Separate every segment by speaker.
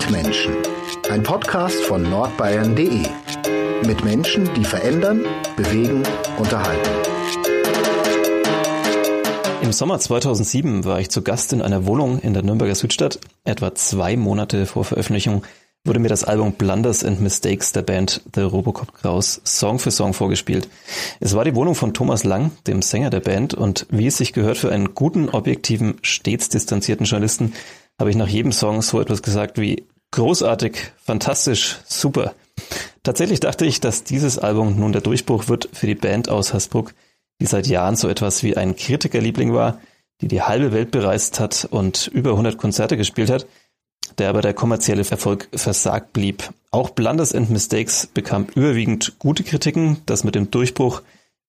Speaker 1: Mitmenschen. Ein Podcast von nordbayern.de. Mit Menschen, die verändern, bewegen, unterhalten.
Speaker 2: Im Sommer 2007 war ich zu Gast in einer Wohnung in der Nürnberger Südstadt. Etwa zwei Monate vor Veröffentlichung wurde mir das Album Blunders and Mistakes der Band The Robocop Kraus Song für Song vorgespielt. Es war die Wohnung von Thomas Lang, dem Sänger der Band, und wie es sich gehört für einen guten, objektiven, stets distanzierten Journalisten, habe ich nach jedem Song so etwas gesagt wie großartig, fantastisch, super. Tatsächlich dachte ich, dass dieses Album nun der Durchbruch wird für die Band aus Hasbruck, die seit Jahren so etwas wie ein Kritikerliebling war, die die halbe Welt bereist hat und über 100 Konzerte gespielt hat, der aber der kommerzielle Erfolg versagt blieb. Auch Blunders and Mistakes bekam überwiegend gute Kritiken. Das mit dem Durchbruch,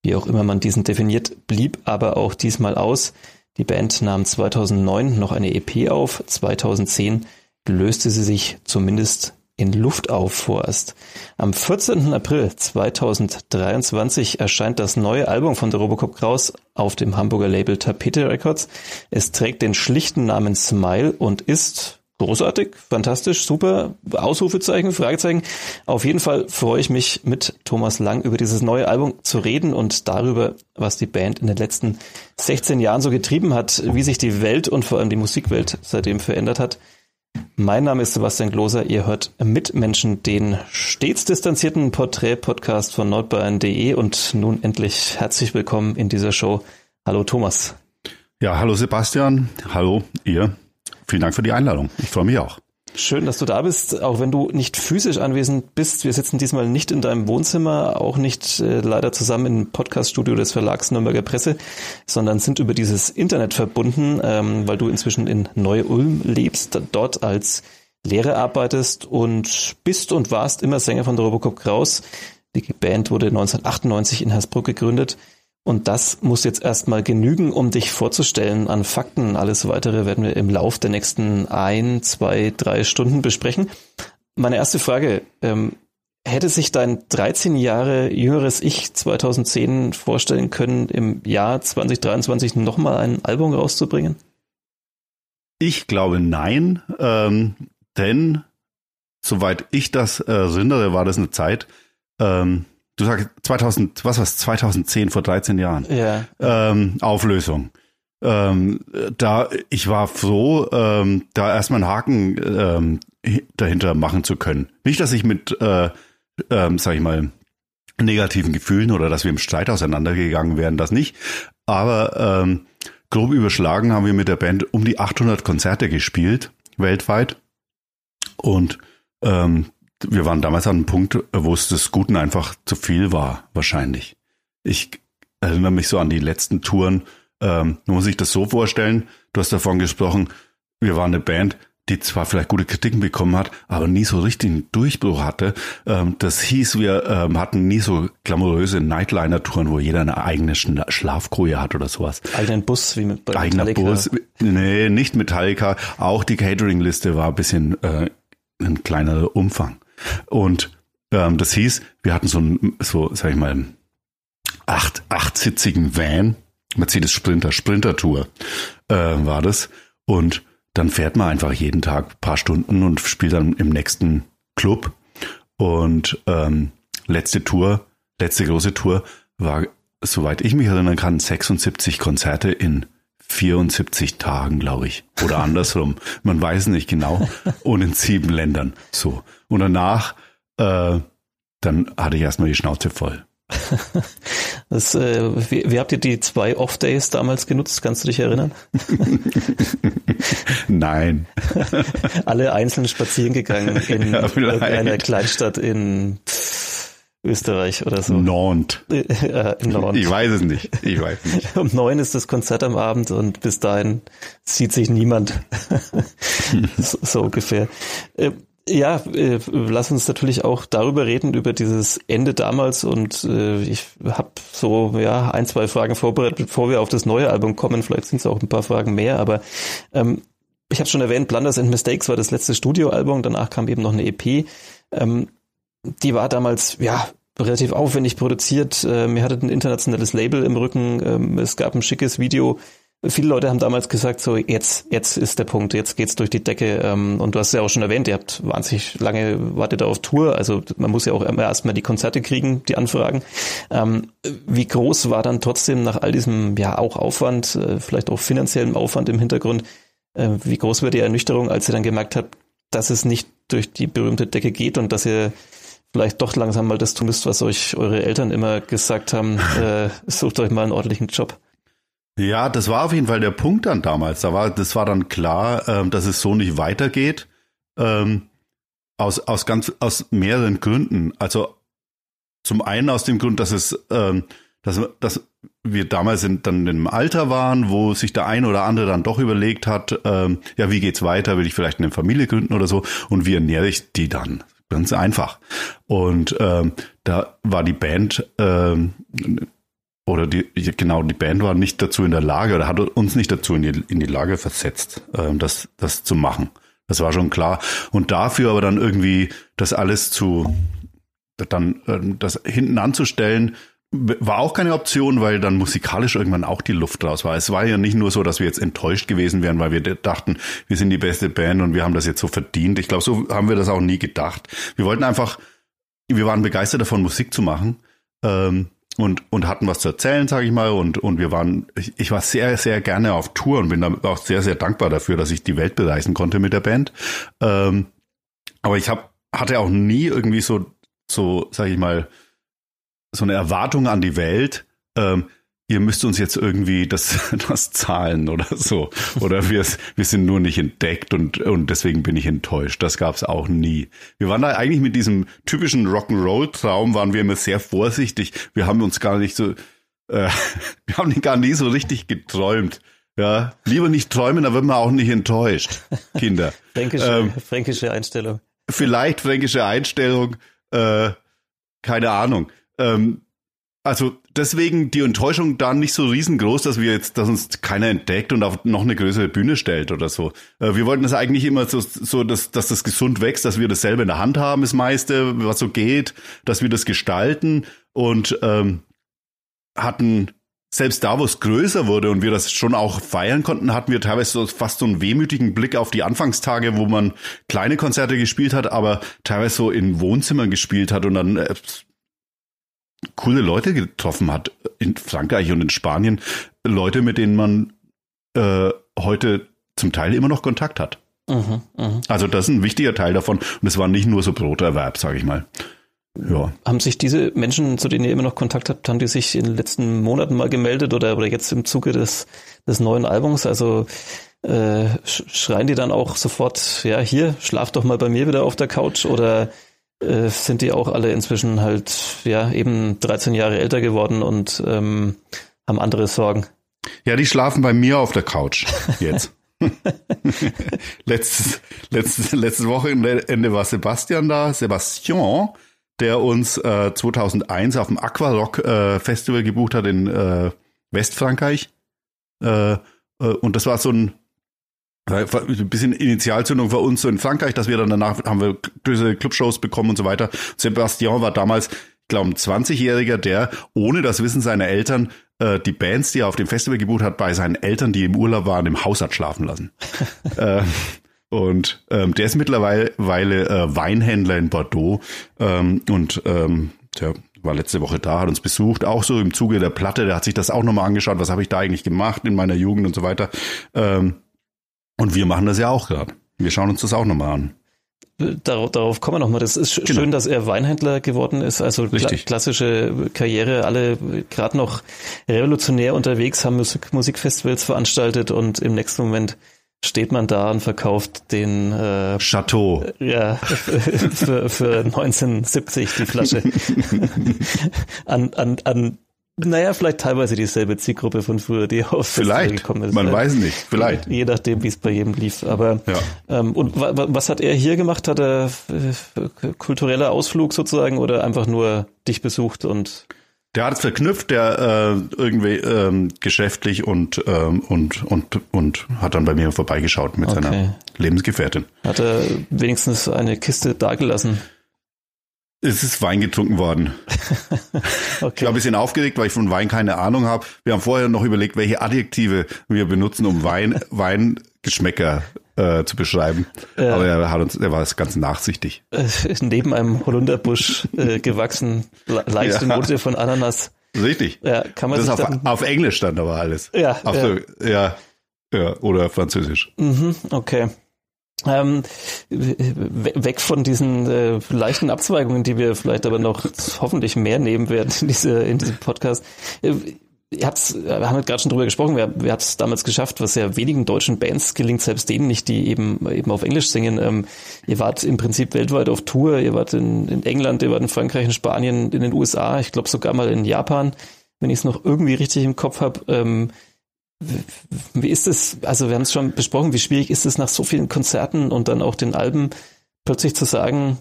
Speaker 2: wie auch immer man diesen definiert, blieb aber auch diesmal aus. Die Band nahm 2009 noch eine EP auf. 2010 löste sie sich zumindest in Luft auf vorerst. Am 14. April 2023 erscheint das neue Album von der Robocop Kraus auf dem Hamburger Label Tapete Records. Es trägt den schlichten Namen Smile und ist großartig, fantastisch, super, Ausrufezeichen, Fragezeichen. Auf jeden Fall freue ich mich mit Thomas Lang über dieses neue Album zu reden und darüber, was die Band in den letzten 16 Jahren so getrieben hat, wie sich die Welt und vor allem die Musikwelt seitdem verändert hat. Mein Name ist Sebastian Gloser. Ihr hört Mitmenschen, den stets distanzierten Porträt-Podcast von nordbayern.de und nun endlich herzlich willkommen in dieser Show. Hallo Thomas.
Speaker 3: Ja, hallo Sebastian. Hallo ihr. Vielen Dank für die Einladung. Ich freue mich auch.
Speaker 2: Schön, dass du da bist, auch wenn du nicht physisch anwesend bist. Wir sitzen diesmal nicht in deinem Wohnzimmer, auch nicht äh, leider zusammen im Podcaststudio des Verlags Nürnberger Presse, sondern sind über dieses Internet verbunden, ähm, weil du inzwischen in Neu-Ulm lebst, dort als Lehrer arbeitest und bist und warst immer Sänger von der Robocop Kraus. Die Band wurde 1998 in Hersbruck gegründet. Und das muss jetzt erstmal genügen, um dich vorzustellen an Fakten. Alles weitere werden wir im Lauf der nächsten ein, zwei, drei Stunden besprechen. Meine erste Frage, ähm, hätte sich dein 13 Jahre jüngeres Ich 2010 vorstellen können, im Jahr 2023 nochmal ein Album rauszubringen?
Speaker 3: Ich glaube nein, ähm, denn soweit ich das erinnere, war das eine Zeit, ähm, du sagst 2000, was war's, 2010, vor 13 Jahren.
Speaker 2: Ja.
Speaker 3: Ähm, Auflösung. Ähm, da, ich war froh, ähm, da erstmal einen Haken ähm, dahinter machen zu können. Nicht, dass ich mit, äh, ähm, sag ich mal, negativen Gefühlen oder dass wir im Streit auseinandergegangen wären, das nicht. Aber ähm, grob überschlagen haben wir mit der Band um die 800 Konzerte gespielt, weltweit. Und ähm, wir waren damals an einem Punkt, wo es des Guten einfach zu viel war, wahrscheinlich. Ich erinnere mich so an die letzten Touren. Ähm, man muss sich das so vorstellen, du hast davon gesprochen, wir waren eine Band, die zwar vielleicht gute Kritiken bekommen hat, aber nie so richtig einen Durchbruch hatte. Ähm, das hieß, wir ähm, hatten nie so glamouröse Nightliner-Touren, wo jeder eine eigene Schlafkoje hat oder sowas.
Speaker 2: Eigenen Bus wie mit
Speaker 3: bei Eigener Metallica. Bus, nee, nicht Metallica. Auch die Catering-Liste war ein bisschen äh, ein kleinerer Umfang. Und ähm, das hieß, wir hatten so ein, so, sag ich mal, acht, achtsitzigen Van, Mercedes Sprinter, Sprinter Tour äh, war das. Und dann fährt man einfach jeden Tag paar Stunden und spielt dann im nächsten Club. Und ähm, letzte Tour, letzte große Tour war, soweit ich mich erinnern kann, 76 Konzerte in 74 Tagen, glaube ich. Oder andersrum. Man weiß nicht genau. Und in sieben Ländern. So. Und danach, äh, dann hatte ich erstmal die Schnauze voll.
Speaker 2: Das, äh, wie, wie habt ihr die zwei Off-Days damals genutzt? Kannst du dich erinnern?
Speaker 3: Nein.
Speaker 2: Alle einzeln spazieren gegangen in ja, einer Kleinstadt in Österreich oder so.
Speaker 3: Nantes.
Speaker 2: Ja,
Speaker 3: Nantes. Ich weiß es nicht. Ich weiß nicht.
Speaker 2: Um neun ist das Konzert am Abend und bis dahin sieht sich niemand. so, so, ungefähr. Ja, äh, lass uns natürlich auch darüber reden, über dieses Ende damals und äh, ich habe so ja ein, zwei Fragen vorbereitet, bevor wir auf das neue Album kommen. Vielleicht sind es auch ein paar Fragen mehr, aber ähm, ich habe schon erwähnt, Blunders and Mistakes war das letzte Studioalbum, danach kam eben noch eine EP. Ähm, die war damals, ja, relativ aufwendig produziert. Ähm, ihr hattet ein internationales Label im Rücken. Ähm, es gab ein schickes Video viele Leute haben damals gesagt, so jetzt, jetzt ist der Punkt, jetzt geht's durch die Decke. Ähm, und du hast ja auch schon erwähnt, ihr habt wahnsinnig lange wartet auf Tour. Also man muss ja auch erstmal die Konzerte kriegen, die Anfragen. Ähm, wie groß war dann trotzdem nach all diesem ja auch Aufwand, äh, vielleicht auch finanziellen Aufwand im Hintergrund, äh, wie groß war die Ernüchterung, als ihr dann gemerkt habt, dass es nicht durch die berühmte Decke geht und dass ihr vielleicht doch langsam mal das tun müsst, was euch eure Eltern immer gesagt haben, äh, sucht euch mal einen ordentlichen Job.
Speaker 3: Ja, das war auf jeden Fall der Punkt dann damals. Da war, das war dann klar, ähm, dass es so nicht weitergeht. Ähm, aus, aus ganz, aus mehreren Gründen. Also zum einen aus dem Grund, dass es, ähm, dass, dass wir damals in, dann im Alter waren, wo sich der ein oder andere dann doch überlegt hat, ähm, ja, wie geht's weiter? Will ich vielleicht eine Familie gründen oder so? Und wie ernähre ich die dann? Ganz einfach. Und ähm, da war die Band ähm, oder die genau die Band war nicht dazu in der Lage oder hat uns nicht dazu in die, in die Lage versetzt, ähm, das das zu machen. Das war schon klar. Und dafür aber dann irgendwie das alles zu dann ähm, das hinten anzustellen, war auch keine Option, weil dann musikalisch irgendwann auch die Luft raus war. Es war ja nicht nur so, dass wir jetzt enttäuscht gewesen wären, weil wir dachten, wir sind die beste Band und wir haben das jetzt so verdient. Ich glaube, so haben wir das auch nie gedacht. Wir wollten einfach, wir waren begeistert davon, Musik zu machen ähm, und und hatten was zu erzählen, sage ich mal. Und und wir waren, ich, ich war sehr sehr gerne auf Tour und bin auch sehr sehr dankbar dafür, dass ich die Welt bereisen konnte mit der Band. Ähm, aber ich habe hatte auch nie irgendwie so so, sage ich mal so eine Erwartung an die Welt, ähm, ihr müsst uns jetzt irgendwie das, das zahlen oder so. Oder wir, wir sind nur nicht entdeckt und, und deswegen bin ich enttäuscht. Das gab es auch nie. Wir waren da eigentlich mit diesem typischen Rock'n'Roll-Traum, waren wir immer sehr vorsichtig. Wir haben uns gar nicht so, äh, wir haben gar nie so richtig geträumt. Ja, lieber nicht träumen, da wird man auch nicht enttäuscht, Kinder.
Speaker 2: fränkische, ähm, fränkische Einstellung.
Speaker 3: Vielleicht fränkische Einstellung, äh, keine Ahnung. Ähm, also deswegen die Enttäuschung da nicht so riesengroß, dass wir jetzt, dass uns keiner entdeckt und auf noch eine größere Bühne stellt oder so. Äh, wir wollten das eigentlich immer so, so dass, dass das gesund wächst, dass wir das selber in der Hand haben, das meiste, was so geht, dass wir das gestalten und ähm, hatten selbst da, wo es größer wurde und wir das schon auch feiern konnten, hatten wir teilweise so fast so einen wehmütigen Blick auf die Anfangstage, wo man kleine Konzerte gespielt hat, aber teilweise so in Wohnzimmern gespielt hat und dann äh, coole Leute getroffen hat in Frankreich und in Spanien. Leute, mit denen man äh, heute zum Teil immer noch Kontakt hat. Mhm, mh. Also das ist ein wichtiger Teil davon. Und es war nicht nur so Broterwerb, sage ich mal.
Speaker 2: Ja. Haben sich diese Menschen, zu denen ihr immer noch Kontakt habt, haben die sich in den letzten Monaten mal gemeldet oder, oder jetzt im Zuge des, des neuen Albums? Also äh, schreien die dann auch sofort, ja, hier, schlaf doch mal bei mir wieder auf der Couch oder äh, sind die auch alle inzwischen halt ja eben 13 Jahre älter geworden und ähm, haben andere Sorgen.
Speaker 3: Ja, die schlafen bei mir auf der Couch jetzt. letztes, letztes, letztes Wochenende war Sebastian da, Sebastian, der uns äh, 2001 auf dem Aquarock äh, Festival gebucht hat in äh, Westfrankreich. Äh, äh, und das war so ein ein bisschen Initialzündung für uns so in Frankreich, dass wir dann danach haben wir böse Clubshows bekommen und so weiter. Sebastian war damals, ich glaube, ein 20-Jähriger, der ohne das Wissen seiner Eltern äh, die Bands, die er auf dem Festival gebucht hat, bei seinen Eltern, die im Urlaub waren, im Haus hat schlafen lassen. äh, und ähm, der ist mittlerweile äh, Weinhändler in Bordeaux ähm, und ähm, der war letzte Woche da, hat uns besucht, auch so im Zuge der Platte, der hat sich das auch nochmal angeschaut, was habe ich da eigentlich gemacht in meiner Jugend und so weiter. Ähm, und wir machen das ja auch gerade. Wir schauen uns das auch nochmal an.
Speaker 2: Darauf, darauf kommen wir nochmal. Das ist genau. schön, dass er Weinhändler geworden ist. Also kla klassische Karriere, alle gerade noch revolutionär unterwegs, haben Musik Musikfestivals veranstaltet und im nächsten Moment steht man da und verkauft den
Speaker 3: äh, Chateau.
Speaker 2: Ja, für, für 1970 die Flasche an, an, an naja, vielleicht teilweise dieselbe Zielgruppe von früher, die auf
Speaker 3: vielleicht, gekommen ist. Man halt. weiß nicht, vielleicht.
Speaker 2: Je nachdem, wie es bei jedem lief. Aber ja. ähm, und was hat er hier gemacht? Hat er äh, kultureller Ausflug sozusagen oder einfach nur dich besucht und
Speaker 3: der hat es verknüpft, der äh, irgendwie ähm, geschäftlich und ähm, und und und hat dann bei mir vorbeigeschaut mit okay. seiner Lebensgefährtin.
Speaker 2: Hat er wenigstens eine Kiste dagelassen?
Speaker 3: Es ist Wein getrunken worden. okay. Ich war ein bisschen aufgeregt, weil ich von Wein keine Ahnung habe. Wir haben vorher noch überlegt, welche Adjektive wir benutzen, um Wein, Weingeschmäcker äh, zu beschreiben. Äh, Aber er hat uns, er war ganz nachsichtig.
Speaker 2: Äh, neben einem Holunderbusch äh, gewachsen, leichte ja. Note von Ananas.
Speaker 3: Richtig. Ja, kann man das auf, auf Englisch stand aber alles. Ja, ja. So, ja, ja, oder Französisch.
Speaker 2: Mhm, okay. Ähm, weg von diesen äh, leichten Abzweigungen, die wir vielleicht aber noch hoffentlich mehr nehmen werden in, diese, in diesem Podcast. Äh, ihr habt's, wir haben gerade schon drüber gesprochen, wer, wer hat es damals geschafft, was ja wenigen deutschen Bands gelingt, selbst denen nicht, die eben eben auf Englisch singen. Ähm, ihr wart im Prinzip weltweit auf Tour, ihr wart in, in England, ihr wart in Frankreich, in Spanien, in den USA, ich glaube sogar mal in Japan, wenn ich es noch irgendwie richtig im Kopf habe. Ähm, wie ist es, also wir haben es schon besprochen, wie schwierig ist es nach so vielen Konzerten und dann auch den Alben plötzlich zu sagen,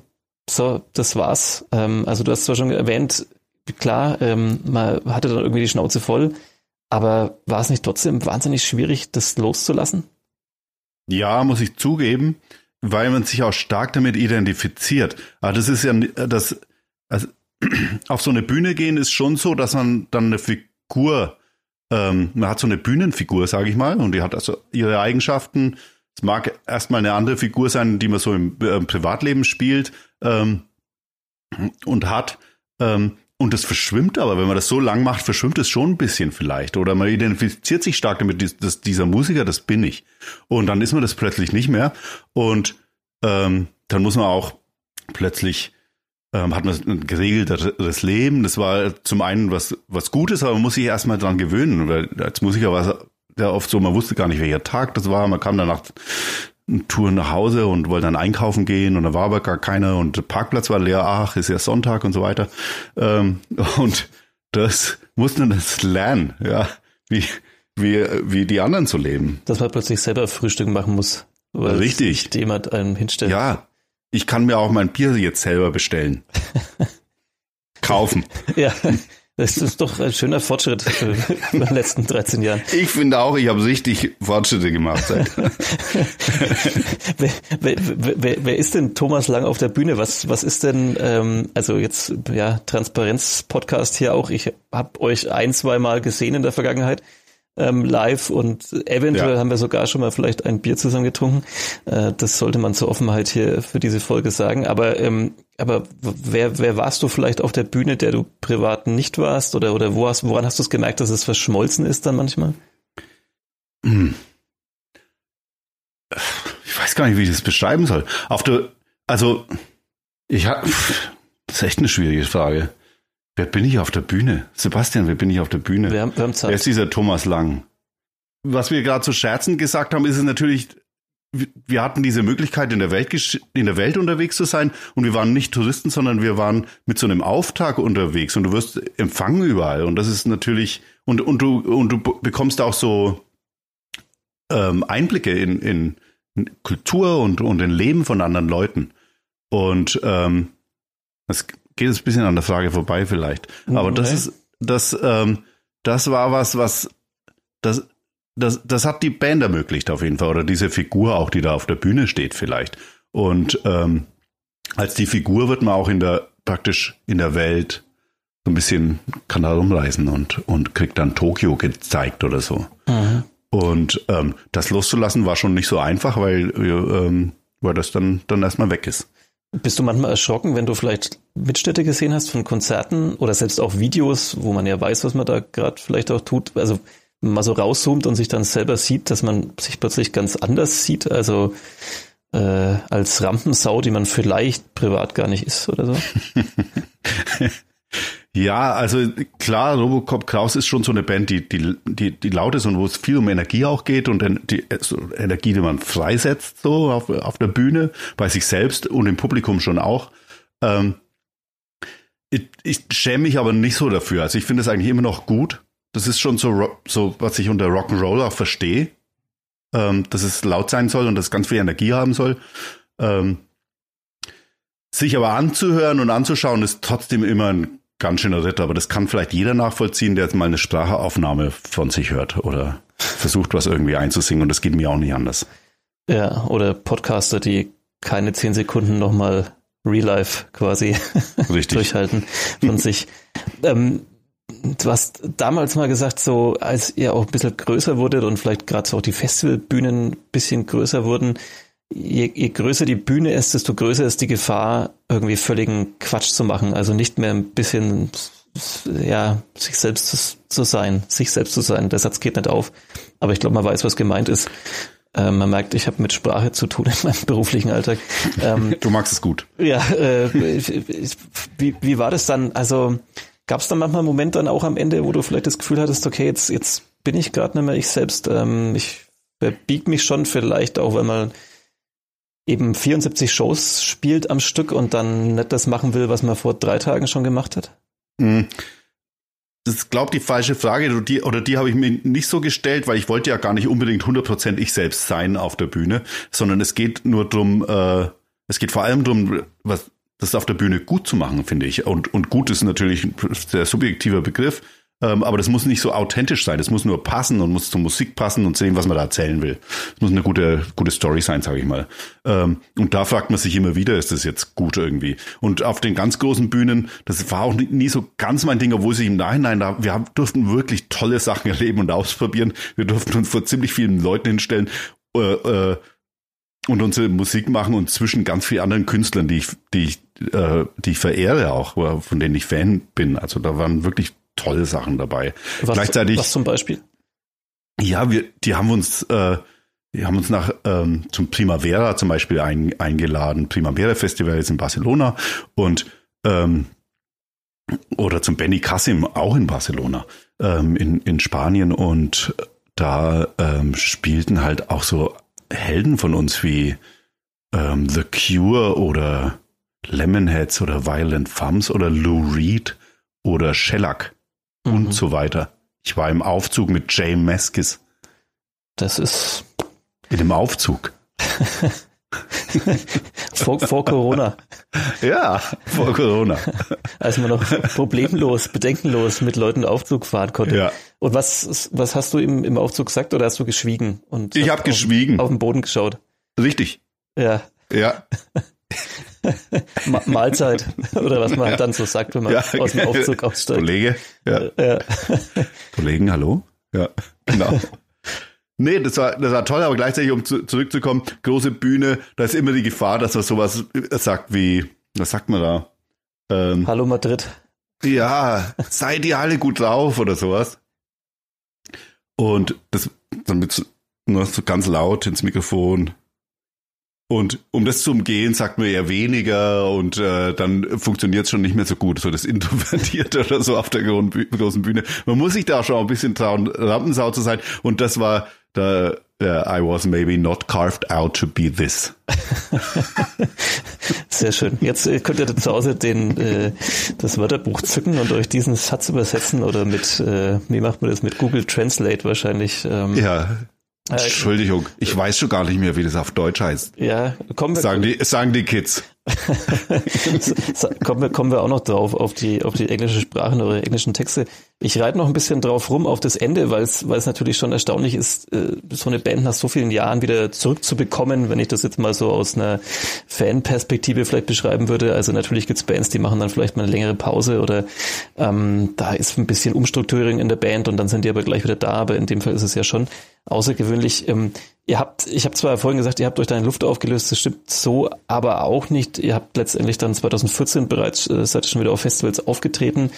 Speaker 2: so, das war's. Ähm, also du hast zwar schon erwähnt, klar, ähm, man hatte dann irgendwie die Schnauze voll, aber war es nicht trotzdem wahnsinnig schwierig, das loszulassen?
Speaker 3: Ja, muss ich zugeben, weil man sich auch stark damit identifiziert. Aber das ist ja, das, also auf so eine Bühne gehen ist schon so, dass man dann eine Figur ähm, man hat so eine Bühnenfigur, sage ich mal, und die hat also ihre Eigenschaften. Es mag erstmal eine andere Figur sein, die man so im äh, Privatleben spielt ähm, und hat. Ähm, und das verschwimmt aber, wenn man das so lang macht, verschwimmt es schon ein bisschen vielleicht. Oder man identifiziert sich stark damit, dass dieser Musiker, das bin ich. Und dann ist man das plötzlich nicht mehr. Und ähm, dann muss man auch plötzlich ähm, hat man ein geregelteres Leben. Das war zum einen was, was Gutes, aber man muss sich erstmal dran gewöhnen, weil als Musiker war es ja oft so, man wusste gar nicht, welcher Tag das war. Man kam dann nach Tour nach Hause und wollte dann einkaufen gehen und da war aber gar keiner und der Parkplatz war leer, ach, ist ja Sonntag und so weiter. Ähm, und das musste man das lernen, ja, wie, wie, wie die anderen zu leben.
Speaker 2: Dass man plötzlich selber Frühstück machen muss.
Speaker 3: Weil Richtig.
Speaker 2: Jemand einem hinstellt.
Speaker 3: Ja, ich kann mir auch mein Bier jetzt selber bestellen. Kaufen.
Speaker 2: Ja, das ist doch ein schöner Fortschritt in den letzten 13 Jahren.
Speaker 3: Ich finde auch, ich habe richtig Fortschritte gemacht.
Speaker 2: wer, wer, wer, wer, ist denn Thomas Lang auf der Bühne? Was, was ist denn, ähm, also jetzt, ja, Transparenz-Podcast hier auch. Ich habe euch ein, zwei Mal gesehen in der Vergangenheit ähm, live und eventuell ja. haben wir sogar schon mal vielleicht ein Bier zusammen getrunken. Äh, das sollte man zur Offenheit hier für diese Folge sagen. Aber, ähm, aber wer, wer warst du vielleicht auf der Bühne, der du privat nicht warst? Oder, oder wo hast, woran hast du es gemerkt, dass es verschmolzen ist dann manchmal? Hm.
Speaker 3: Ich weiß gar nicht, wie ich das beschreiben soll. Auf der, also, ich habe, das ist echt eine schwierige Frage. Wer bin ich auf der Bühne? Sebastian, wer bin ich auf der Bühne? Wir haben, wir haben Zeit. Wer ist dieser Thomas Lang? Was wir gerade zu Scherzen gesagt haben, ist es natürlich, wir hatten diese Möglichkeit, in der, Welt, in der Welt unterwegs zu sein und wir waren nicht Touristen, sondern wir waren mit so einem Auftrag unterwegs und du wirst empfangen überall und das ist natürlich, und, und, du, und du bekommst auch so ähm, Einblicke in, in, Kultur und, und in Leben von anderen Leuten. Und ähm, das geht es ein bisschen an der Frage vorbei vielleicht. Aber das ist, das, ähm, das war was, was, das, das, das hat die Band ermöglicht auf jeden Fall. Oder diese Figur auch, die da auf der Bühne steht vielleicht. Und ähm, als die Figur wird man auch in der, praktisch in der Welt so ein bisschen, kann da rumreisen und, und kriegt dann Tokio gezeigt oder so. Mhm. Und ähm, das loszulassen war schon nicht so einfach, weil, ähm, weil das dann, dann erstmal weg ist.
Speaker 2: Bist du manchmal erschrocken, wenn du vielleicht Mitschnitte gesehen hast von Konzerten oder selbst auch Videos, wo man ja weiß, was man da gerade vielleicht auch tut? Also mal so rauszoomt und sich dann selber sieht, dass man sich plötzlich ganz anders sieht, also äh, als Rampensau, die man vielleicht privat gar nicht ist oder so?
Speaker 3: Ja, also klar, Robocop Kraus ist schon so eine Band, die, die, die, die laut ist und wo es viel um Energie auch geht und die so Energie, die man freisetzt, so auf, auf der Bühne, bei sich selbst und im Publikum schon auch. Ähm, ich, ich schäme mich aber nicht so dafür. Also ich finde es eigentlich immer noch gut. Das ist schon so, so was ich unter Rock'n'Roll auch verstehe. Ähm, dass es laut sein soll und dass es ganz viel Energie haben soll. Ähm, sich aber anzuhören und anzuschauen, ist trotzdem immer ein ganz schöner Ritt, aber das kann vielleicht jeder nachvollziehen, der jetzt mal eine Sprachaufnahme von sich hört oder versucht, was irgendwie einzusingen und das geht mir auch nicht anders.
Speaker 2: Ja, oder Podcaster, die keine zehn Sekunden nochmal Real Life quasi durchhalten von sich. Ähm, du hast damals mal gesagt, so als ihr auch ein bisschen größer wurdet und vielleicht gerade so auch die Festivalbühnen ein bisschen größer wurden, je, je größer die Bühne ist, desto größer ist die Gefahr, irgendwie völligen Quatsch zu machen. Also nicht mehr ein bisschen, ja, sich selbst zu, zu sein, sich selbst zu sein. Der Satz geht nicht auf. Aber ich glaube, man weiß, was gemeint ist. Äh, man merkt, ich habe mit Sprache zu tun in meinem beruflichen Alltag.
Speaker 3: Ähm, du magst es gut.
Speaker 2: Ja, äh, wie, wie war das dann? Also gab es dann manchmal einen Moment dann auch am Ende, wo du vielleicht das Gefühl hattest, okay, jetzt, jetzt bin ich gerade nicht mehr ich selbst. Ähm, ich verbieg mich schon vielleicht auch, wenn man eben 74 Shows spielt am Stück und dann nicht das machen will, was man vor drei Tagen schon gemacht hat?
Speaker 3: Mhm. Das ist, glaube die falsche Frage, die, oder die habe ich mir nicht so gestellt, weil ich wollte ja gar nicht unbedingt 100% ich selbst sein auf der Bühne, sondern es geht nur drum, äh, es geht vor allem drum, was, das auf der Bühne gut zu machen, finde ich. Und, und gut ist natürlich ein sehr subjektiver Begriff. Ähm, aber das muss nicht so authentisch sein. Das muss nur passen und muss zur Musik passen und zu dem, was man da erzählen will. Das muss eine gute, gute Story sein, sage ich mal. Ähm, und da fragt man sich immer wieder, ist das jetzt gut irgendwie? Und auf den ganz großen Bühnen, das war auch nie, nie so ganz mein Ding, obwohl sich im Nachhinein da, wir haben, durften wirklich tolle Sachen erleben und ausprobieren. Wir durften uns vor ziemlich vielen Leuten hinstellen. Äh, äh, und unsere Musik machen und zwischen ganz vielen anderen Künstlern, die ich, die ich, äh, die ich verehre auch, von denen ich Fan bin. Also da waren wirklich tolle Sachen dabei.
Speaker 2: Was, Gleichzeitig. Was zum Beispiel?
Speaker 3: Ja, wir, die haben uns, äh, die haben uns nach ähm, zum Primavera zum Beispiel ein, eingeladen. Primavera Festival ist in Barcelona und ähm, oder zum Benny Cassim auch in Barcelona ähm, in, in Spanien und da ähm, spielten halt auch so Helden von uns wie ähm, The Cure oder Lemonheads oder Violent Thumbs oder Lou Reed oder Shellac mhm. und so weiter. Ich war im Aufzug mit Jay Meskis.
Speaker 2: Das ist.
Speaker 3: In dem Aufzug.
Speaker 2: vor, vor Corona.
Speaker 3: Ja, vor Corona.
Speaker 2: Als man noch problemlos, bedenkenlos mit Leuten Aufzug fahren konnte. Ja. Und was, was hast du im, im Aufzug gesagt oder hast du geschwiegen? Und
Speaker 3: ich habe geschwiegen.
Speaker 2: Auf den Boden geschaut.
Speaker 3: Richtig.
Speaker 2: Ja.
Speaker 3: Ja.
Speaker 2: Mahlzeit oder was man dann so sagt, wenn man ja, aus dem Aufzug aussteigt.
Speaker 3: Kollege, ja. ja. Kollegen, hallo? Ja, genau. Nee, das war, das war toll, aber gleichzeitig, um zu, zurückzukommen, große Bühne, da ist immer die Gefahr, dass er sowas sagt wie, was sagt man da?
Speaker 2: Ähm, Hallo Madrid.
Speaker 3: Ja, seid ihr alle gut drauf oder sowas. Und das dann mit so ganz laut ins Mikrofon. Und um das zu umgehen, sagt man eher weniger und äh, dann funktioniert es schon nicht mehr so gut, so das Introvertierte oder so auf der großen Bühne. Man muss sich da schon ein bisschen trauen, Rampensau zu sein. Und das war da Uh, I was maybe not carved out to be this.
Speaker 2: Sehr schön. Jetzt äh, könnt ihr zu Hause den, äh, das Wörterbuch zücken und euch diesen Satz übersetzen oder mit, äh, wie macht man das, mit Google Translate wahrscheinlich.
Speaker 3: Ähm, ja, Entschuldigung, ich weiß schon gar nicht mehr, wie das auf Deutsch heißt.
Speaker 2: Ja,
Speaker 3: kommen wir. Sagen die, sagen die Kids.
Speaker 2: kommen, wir, kommen wir auch noch drauf, auf die, auf die englische Sprache oder englischen Texte. Ich reite noch ein bisschen drauf rum auf das Ende, weil es, weil es natürlich schon erstaunlich ist, äh, so eine Band nach so vielen Jahren wieder zurückzubekommen, wenn ich das jetzt mal so aus einer Fanperspektive vielleicht beschreiben würde. Also natürlich gibt's Bands, die machen dann vielleicht mal eine längere Pause oder ähm, da ist ein bisschen Umstrukturierung in der Band und dann sind die aber gleich wieder da, aber in dem Fall ist es ja schon außergewöhnlich. Ähm, ihr habt, ich habe zwar vorhin gesagt, ihr habt euch da in Luft aufgelöst, das stimmt so, aber auch nicht. Ihr habt letztendlich dann 2014 bereits, äh, seid ihr schon wieder auf Festivals aufgetreten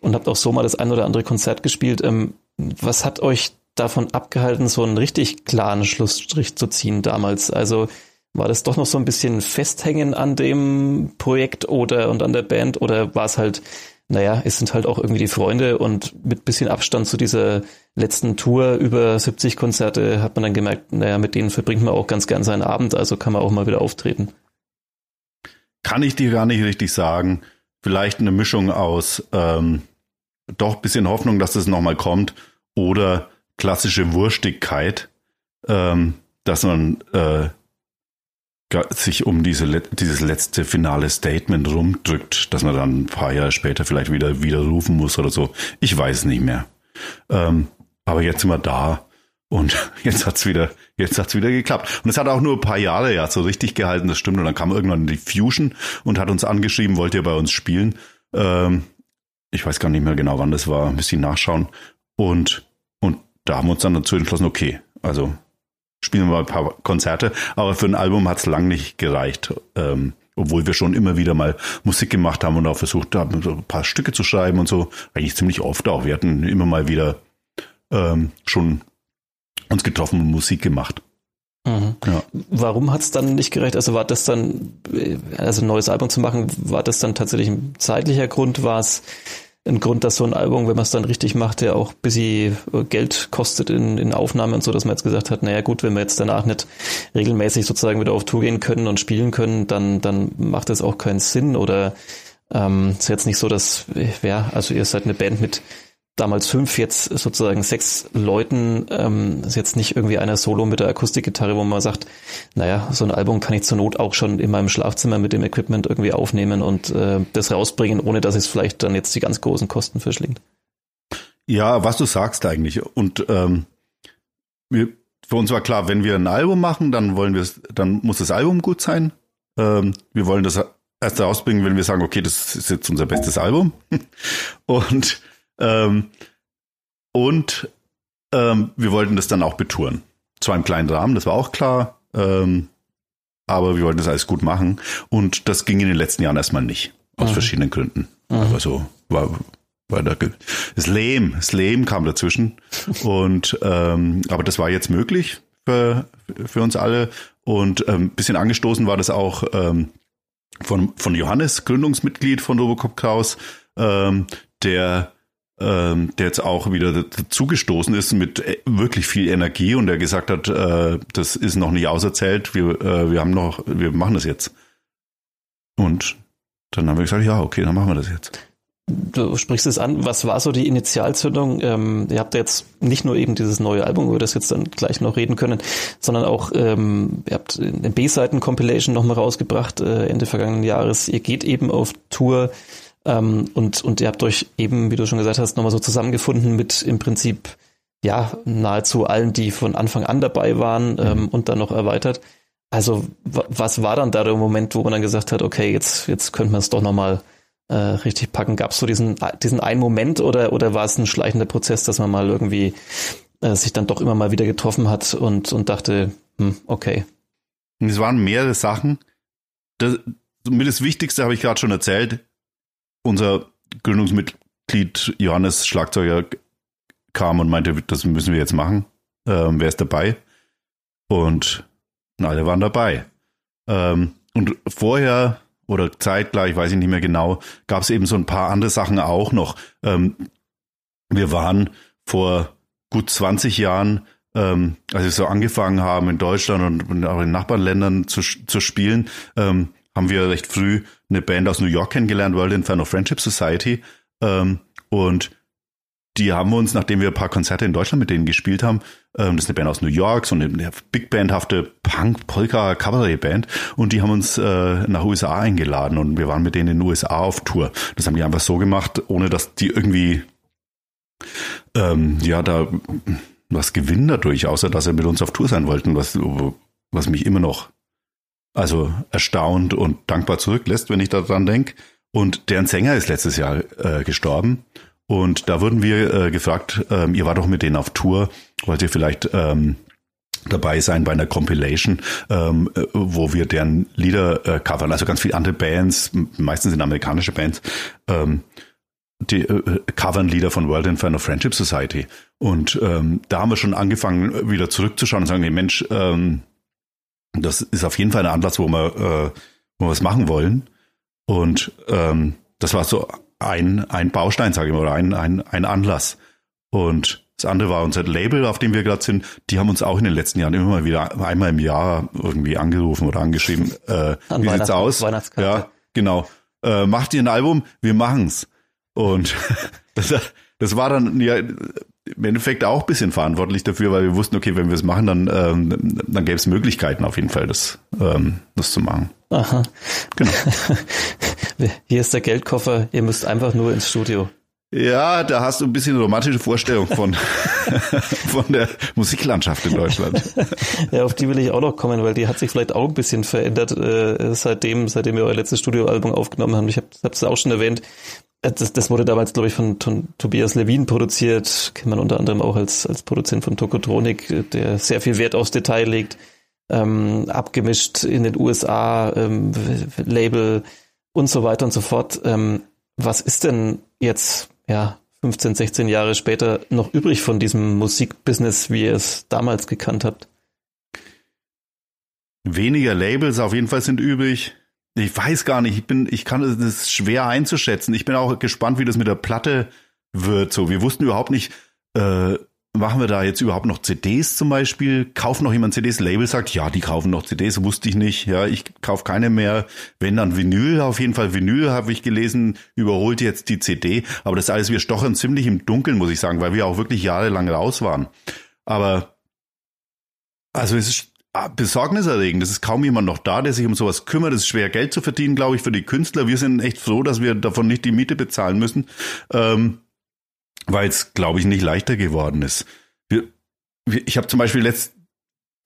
Speaker 2: und habt auch so mal das ein oder andere Konzert gespielt. Ähm, was hat euch davon abgehalten, so einen richtig klaren Schlussstrich zu ziehen damals? Also war das doch noch so ein bisschen Festhängen an dem Projekt oder und an der Band oder war es halt naja, es sind halt auch irgendwie die Freunde und mit bisschen Abstand zu dieser letzten Tour über 70 Konzerte hat man dann gemerkt, naja, mit denen verbringt man auch ganz gern seinen Abend, also kann man auch mal wieder auftreten.
Speaker 3: Kann ich dir gar nicht richtig sagen. Vielleicht eine Mischung aus ähm, doch bisschen Hoffnung, dass das nochmal kommt oder klassische Wurstigkeit, ähm, dass man äh, sich um diese, dieses letzte finale Statement rumdrückt, dass man dann ein paar Jahre später vielleicht wieder widerrufen muss oder so. Ich weiß nicht mehr. Ähm, aber jetzt sind wir da Und jetzt hat's wieder, jetzt hat's wieder geklappt. Und es hat auch nur ein paar Jahre ja so richtig gehalten, das stimmt. Und dann kam irgendwann die Fusion und hat uns angeschrieben, wollt ihr bei uns spielen? Ähm, ich weiß gar nicht mehr genau, wann das war, ein bisschen nachschauen. Und, und da haben wir uns dann dazu entschlossen, okay, also spielen wir mal ein paar Konzerte, aber für ein Album hat's lang nicht gereicht. Ähm, obwohl wir schon immer wieder mal Musik gemacht haben und auch versucht haben, so ein paar Stücke zu schreiben und so. Eigentlich ziemlich oft auch. Wir hatten immer mal wieder ähm, schon uns getroffen und Musik gemacht.
Speaker 2: Mhm. Ja. Warum hat es dann nicht gerecht? Also war das dann, also ein neues Album zu machen, war das dann tatsächlich ein zeitlicher Grund? War es ein Grund, dass so ein Album, wenn man es dann richtig macht, ja auch ein bisschen Geld kostet in, in Aufnahme und so, dass man jetzt gesagt hat, naja gut, wenn wir jetzt danach nicht regelmäßig sozusagen wieder auf Tour gehen können und spielen können, dann, dann macht das auch keinen Sinn oder ähm, ist jetzt nicht so, dass, ja, also ihr seid eine Band mit damals fünf, jetzt sozusagen sechs Leuten, ähm, ist jetzt nicht irgendwie einer Solo mit der Akustikgitarre, wo man sagt, naja, so ein Album kann ich zur Not auch schon in meinem Schlafzimmer mit dem Equipment irgendwie aufnehmen und äh, das rausbringen, ohne dass es vielleicht dann jetzt die ganz großen Kosten verschlingt.
Speaker 3: Ja, was du sagst eigentlich. Und ähm, wir, für uns war klar, wenn wir ein Album machen, dann wollen wir dann muss das Album gut sein. Ähm, wir wollen das erst rausbringen, wenn wir sagen, okay, das ist jetzt unser bestes Album. Und ähm, und ähm, wir wollten das dann auch betouren. Zwar im kleinen Rahmen, das war auch klar, ähm, aber wir wollten das alles gut machen. Und das ging in den letzten Jahren erstmal nicht. Aus mhm. verschiedenen Gründen. Mhm. Aber so war, war da, das Leben, das Leben kam dazwischen. Und ähm, aber das war jetzt möglich für, für uns alle. Und ähm, bisschen angestoßen war das auch ähm, von, von Johannes, Gründungsmitglied von Robocop Kraus, ähm, der ähm, der jetzt auch wieder dazugestoßen ist mit äh, wirklich viel Energie und der gesagt hat, äh, das ist noch nicht auserzählt, wir, äh, wir haben noch, wir machen das jetzt. Und dann haben wir gesagt, ja, okay, dann machen wir das jetzt.
Speaker 2: Du sprichst es an, was war so die Initialzündung? Ähm, ihr habt jetzt nicht nur eben dieses neue Album, über das jetzt dann gleich noch reden können, sondern auch, ähm, ihr habt eine B-Seiten-Compilation nochmal rausgebracht, äh, Ende vergangenen Jahres. Ihr geht eben auf Tour ähm, und, und ihr habt euch eben, wie du schon gesagt hast, nochmal so zusammengefunden mit im Prinzip ja nahezu allen, die von Anfang an dabei waren ähm, mhm. und dann noch erweitert. Also was war dann da der Moment, wo man dann gesagt hat, okay, jetzt, jetzt könnte man es doch nochmal äh, richtig packen? Gab es so diesen, diesen einen Moment oder, oder war es ein schleichender Prozess, dass man mal irgendwie äh, sich dann doch immer mal wieder getroffen hat und, und dachte, hm, okay.
Speaker 3: Es waren mehrere Sachen. Das, mit das Wichtigste habe ich gerade schon erzählt unser Gründungsmitglied Johannes Schlagzeuger kam und meinte, das müssen wir jetzt machen. Ähm, wer ist dabei? Und alle waren dabei. Ähm, und vorher oder zeitgleich, weiß ich nicht mehr genau, gab es eben so ein paar andere Sachen auch noch. Ähm, wir waren vor gut 20 Jahren, ähm, als wir so angefangen haben in Deutschland und, auch in Nachbarländern zu, zu spielen, ähm, haben wir recht früh eine Band aus New York kennengelernt, World Inferno Friendship Society. Ähm, und die haben uns, nachdem wir ein paar Konzerte in Deutschland mit denen gespielt haben, ähm, das ist eine Band aus New York, so eine, Big Bandhafte Punk, Polka, Cabaret Band, und die haben uns äh, nach USA eingeladen und wir waren mit denen in den USA auf Tour. Das haben die einfach so gemacht, ohne dass die irgendwie ähm, ja da was gewinnen dadurch, außer dass sie mit uns auf Tour sein wollten, was, was mich immer noch also erstaunt und dankbar zurücklässt, wenn ich daran denke. Und deren Sänger ist letztes Jahr äh, gestorben. Und da wurden wir äh, gefragt, ähm, ihr war doch mit denen auf Tour, wollt ihr vielleicht ähm, dabei sein bei einer Compilation, ähm, äh, wo wir deren Lieder äh, covern, also ganz viele andere Bands, meistens sind amerikanische Bands, ähm, die äh, covern Lieder von World Inferno Friendship Society. Und ähm, da haben wir schon angefangen, wieder zurückzuschauen und sagen, nee, Mensch, ähm, das ist auf jeden Fall ein Anlass, wo wir, äh, wo wir was machen wollen. Und ähm, das war so ein, ein Baustein, sage ich mal, oder ein, ein, ein Anlass. Und das andere war unser Label, auf dem wir gerade sind. Die haben uns auch in den letzten Jahren immer mal wieder einmal im Jahr irgendwie angerufen oder angeschrieben. Äh, An wie sieht's aus? Ja, genau. Äh, macht ihr ein Album? Wir machen's. Und das, das war dann ja im Endeffekt auch ein bisschen verantwortlich dafür, weil wir wussten, okay, wenn wir es machen, dann, ähm, dann gäbe es Möglichkeiten auf jeden Fall, das, ähm, das zu machen.
Speaker 2: Aha. Genau. Hier ist der Geldkoffer, ihr müsst einfach nur ins Studio.
Speaker 3: Ja, da hast du ein bisschen romantische Vorstellung von, von der Musiklandschaft in Deutschland.
Speaker 2: Ja, auf die will ich auch noch kommen, weil die hat sich vielleicht auch ein bisschen verändert, äh, seitdem, seitdem wir euer letztes Studioalbum aufgenommen haben. Ich habe es auch schon erwähnt. Äh, das, das wurde damals, glaube ich, von, von Tobias Levin produziert, kennt man unter anderem auch als, als Produzent von Tokotronik, äh, der sehr viel Wert aufs Detail legt, ähm, abgemischt in den USA, ähm, Label und so weiter und so fort. Ähm, was ist denn jetzt ja, 15, 16 Jahre später noch übrig von diesem Musikbusiness, wie ihr es damals gekannt habt?
Speaker 3: Weniger Labels auf jeden Fall sind übrig. Ich weiß gar nicht, ich bin, ich kann es schwer einzuschätzen. Ich bin auch gespannt, wie das mit der Platte wird. So, wir wussten überhaupt nicht, äh, machen wir da jetzt überhaupt noch CDs zum Beispiel? Kauft noch jemand CDs? Label sagt, ja, die kaufen noch CDs, wusste ich nicht. Ja, ich kaufe keine mehr. Wenn dann Vinyl, auf jeden Fall Vinyl, habe ich gelesen, überholt jetzt die CD. Aber das alles, wir stochern ziemlich im Dunkeln, muss ich sagen, weil wir auch wirklich jahrelang raus waren. Aber, also es ist besorgniserregend. Es ist kaum jemand noch da, der sich um sowas kümmert. Es ist schwer, Geld zu verdienen, glaube ich, für die Künstler. Wir sind echt froh, dass wir davon nicht die Miete bezahlen müssen. Ähm, weil es, glaube ich, nicht leichter geworden ist. Wir, wir, ich habe zum Beispiel letzt,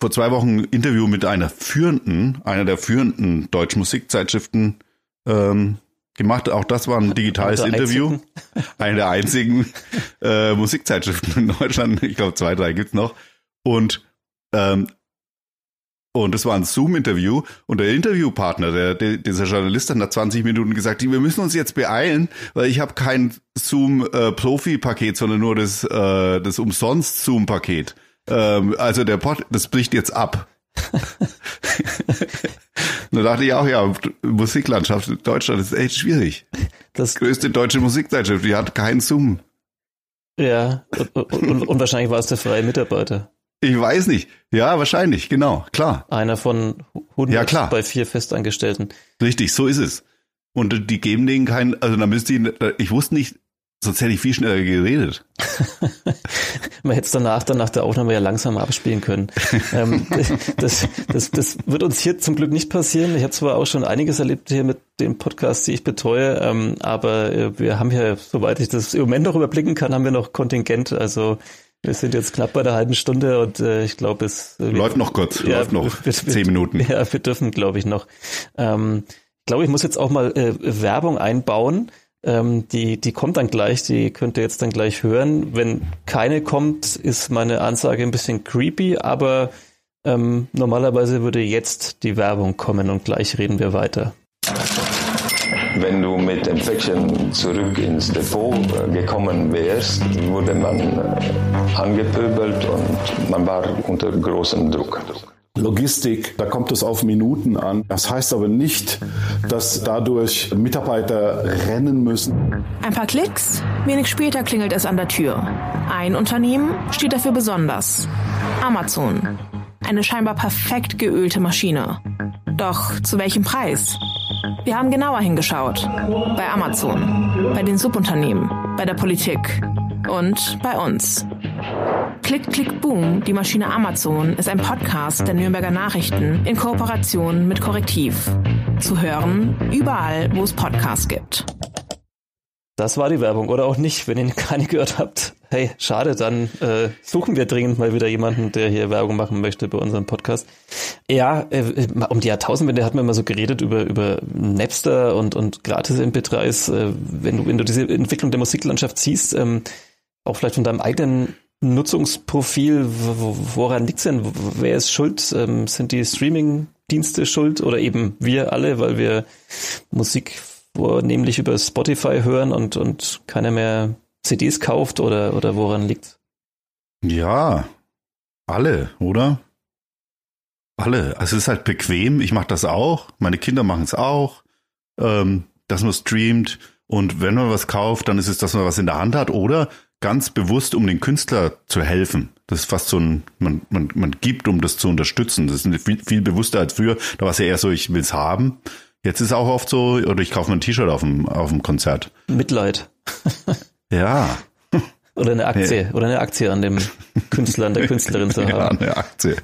Speaker 3: vor zwei Wochen ein Interview mit einer führenden, einer der führenden deutschen Musikzeitschriften ähm, gemacht. Auch das war ein digitales Interview. Eine der einzigen äh, Musikzeitschriften in Deutschland. Ich glaube, zwei, drei gibt's noch. Und ähm, und das war ein Zoom-Interview und der Interviewpartner, der, der, dieser Journalist hat nach 20 Minuten gesagt, wir müssen uns jetzt beeilen, weil ich habe kein Zoom-Profi-Paket, sondern nur das, äh, das Umsonst-Zoom-Paket. Ähm, also der Pod, das bricht jetzt ab. da dachte ich auch, ja, Musiklandschaft in Deutschland ist echt schwierig. Das größte deutsche Musikzeitschrift, die hat keinen Zoom.
Speaker 2: Ja, und, und, und wahrscheinlich war es der freie Mitarbeiter.
Speaker 3: Ich weiß nicht. Ja, wahrscheinlich, genau, klar.
Speaker 2: Einer von 100 ja, klar. bei vier Festangestellten.
Speaker 3: Richtig, so ist es. Und die geben denen keinen, also da müsste ich, ich wusste nicht, sonst hätte ich viel schneller geredet.
Speaker 2: Man hätte es danach, dann nach der Aufnahme ja langsam abspielen können. ähm, das, das, das wird uns hier zum Glück nicht passieren. Ich habe zwar auch schon einiges erlebt hier mit dem Podcast, die ich betreue, ähm, aber äh, wir haben hier, soweit ich das im Moment noch überblicken kann, haben wir noch Kontingent. Also wir sind jetzt knapp bei der halben Stunde und äh, ich glaube, es
Speaker 3: äh, läuft noch kurz, ja, läuft noch wir, zehn Minuten.
Speaker 2: Ja, wir dürfen, glaube ich, noch. Ähm, ich glaube, ich muss jetzt auch mal äh, Werbung einbauen. Ähm, die, die kommt dann gleich, die könnt ihr jetzt dann gleich hören. Wenn keine kommt, ist meine Ansage ein bisschen creepy, aber ähm, normalerweise würde jetzt die Werbung kommen und gleich reden wir weiter.
Speaker 4: Wenn du mit dem Päckchen zurück ins Depot äh, gekommen wärst, wurde man äh, angepöbelt und man war unter großem Druck.
Speaker 5: Logistik, da kommt es auf Minuten an. Das heißt aber nicht, dass dadurch Mitarbeiter rennen müssen.
Speaker 6: Ein paar Klicks, wenig später klingelt es an der Tür. Ein Unternehmen steht dafür besonders. Amazon. Eine scheinbar perfekt geölte Maschine. Doch zu welchem Preis? Wir haben genauer hingeschaut. Bei Amazon, bei den Subunternehmen, bei der Politik und bei uns. Klick, Klick, Boom, die Maschine Amazon ist ein Podcast der Nürnberger Nachrichten in Kooperation mit Korrektiv. Zu hören überall, wo es Podcasts gibt.
Speaker 2: Das war die Werbung oder auch nicht, wenn ihr keine gehört habt. Hey, schade, dann äh, suchen wir dringend mal wieder jemanden, der hier Werbung machen möchte bei unserem Podcast. Ja, äh, um die Jahrtausendwende hat man immer so geredet über über Napster und und gratis MP3s. Äh, wenn du wenn du diese Entwicklung der Musiklandschaft siehst, ähm, auch vielleicht von deinem eigenen Nutzungsprofil, woran liegt's denn? Wer ist schuld? Ähm, sind die Streaming-Dienste schuld oder eben wir alle, weil wir Musik vornehmlich über Spotify hören und, und keiner mehr CDs kauft oder, oder woran liegt?
Speaker 3: Ja, alle, oder? Alle. Also es ist halt bequem. Ich mache das auch. Meine Kinder machen es auch. Ähm, dass man streamt. Und wenn man was kauft, dann ist es, dass man was in der Hand hat. Oder ganz bewusst, um den Künstler zu helfen. Das ist fast so ein, man, man, man gibt, um das zu unterstützen. Das ist viel, viel bewusster als früher. Da war es ja eher so, ich will es haben. Jetzt ist auch oft so, oder ich kaufe mir ein T-Shirt auf dem, auf dem Konzert.
Speaker 2: Mitleid.
Speaker 3: ja.
Speaker 2: Oder eine Aktie, oder eine Aktie an dem Künstler, an der Künstlerin zu haben. Ja,
Speaker 3: eine Aktie.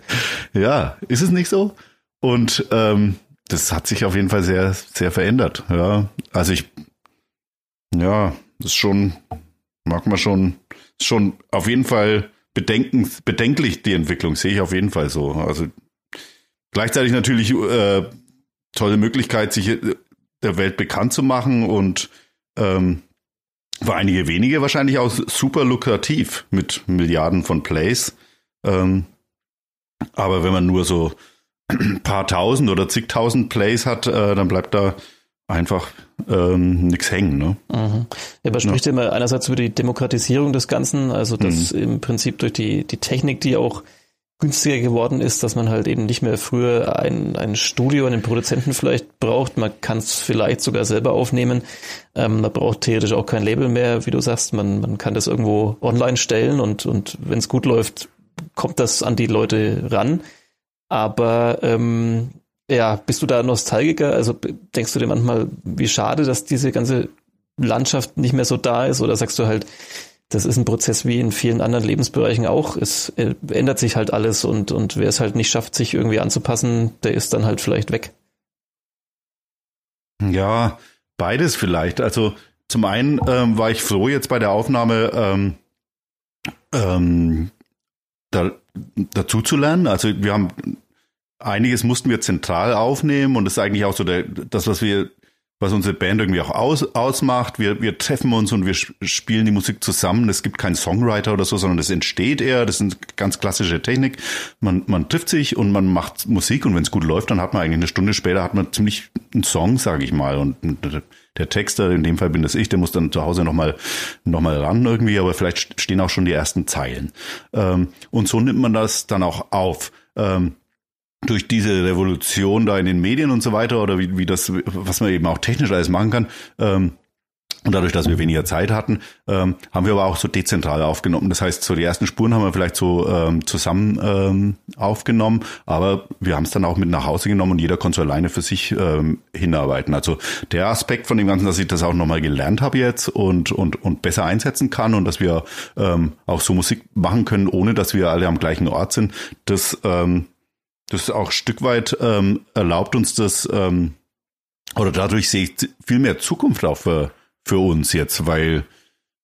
Speaker 3: Ja, ist es nicht so? Und ähm, das hat sich auf jeden Fall sehr, sehr verändert. Ja, also ich, ja, das ist schon, mag man schon, schon auf jeden Fall bedenken, bedenklich die Entwicklung, sehe ich auf jeden Fall so. Also gleichzeitig natürlich äh, tolle Möglichkeit, sich äh, der Welt bekannt zu machen und ähm, für einige wenige wahrscheinlich auch super lukrativ mit Milliarden von Plays. Ähm, aber wenn man nur so ein paar tausend oder zigtausend Plays hat, äh, dann bleibt da einfach ähm, nichts hängen. Ne?
Speaker 2: Mhm. Ja, aber spricht ja. immer einerseits über die Demokratisierung des Ganzen, also dass mhm. im Prinzip durch die, die Technik, die auch günstiger geworden ist, dass man halt eben nicht mehr früher ein, ein Studio, einen Produzenten vielleicht braucht. Man kann es vielleicht sogar selber aufnehmen. Ähm, man braucht theoretisch auch kein Label mehr, wie du sagst. Man, man kann das irgendwo online stellen und, und wenn es gut läuft, kommt das an die Leute ran. Aber ähm, ja, bist du da Nostalgiker? Also denkst du dir manchmal, wie schade, dass diese ganze Landschaft nicht mehr so da ist? Oder sagst du halt, das ist ein Prozess wie in vielen anderen Lebensbereichen auch. Es äh, ändert sich halt alles und, und wer es halt nicht schafft, sich irgendwie anzupassen, der ist dann halt vielleicht weg.
Speaker 3: Ja, beides vielleicht. Also zum einen ähm, war ich froh jetzt bei der Aufnahme ähm, ähm, da, dazu zu lernen. Also wir haben einiges mussten wir zentral aufnehmen und das ist eigentlich auch so der, das, was wir, was unsere Band irgendwie auch aus, ausmacht. Wir, wir treffen uns und wir spielen die Musik zusammen. Es gibt keinen Songwriter oder so, sondern es entsteht eher. Das ist eine ganz klassische Technik. Man, man trifft sich und man macht Musik und wenn es gut läuft, dann hat man eigentlich eine Stunde später hat man ziemlich einen Song, sage ich mal. Und der Texter, in dem Fall bin das ich, der muss dann zu Hause nochmal noch mal ran irgendwie, aber vielleicht stehen auch schon die ersten Zeilen. Ähm, und so nimmt man das dann auch auf. Durch diese Revolution da in den Medien und so weiter oder wie, wie das, was man eben auch technisch alles machen kann, ähm, und dadurch, dass wir weniger Zeit hatten, ähm, haben wir aber auch so dezentral aufgenommen. Das heißt, so die ersten Spuren haben wir vielleicht so ähm, zusammen ähm, aufgenommen, aber wir haben es dann auch mit nach Hause genommen und jeder konnte so alleine für sich ähm, hinarbeiten. Also der Aspekt von dem Ganzen, dass ich das auch nochmal gelernt habe jetzt und, und, und besser einsetzen kann und dass wir ähm, auch so Musik machen können, ohne dass wir alle am gleichen Ort sind, das ähm, das ist auch ein Stück weit ähm, erlaubt uns das, ähm, oder dadurch sehe ich viel mehr Zukunft auch für, für uns jetzt, weil,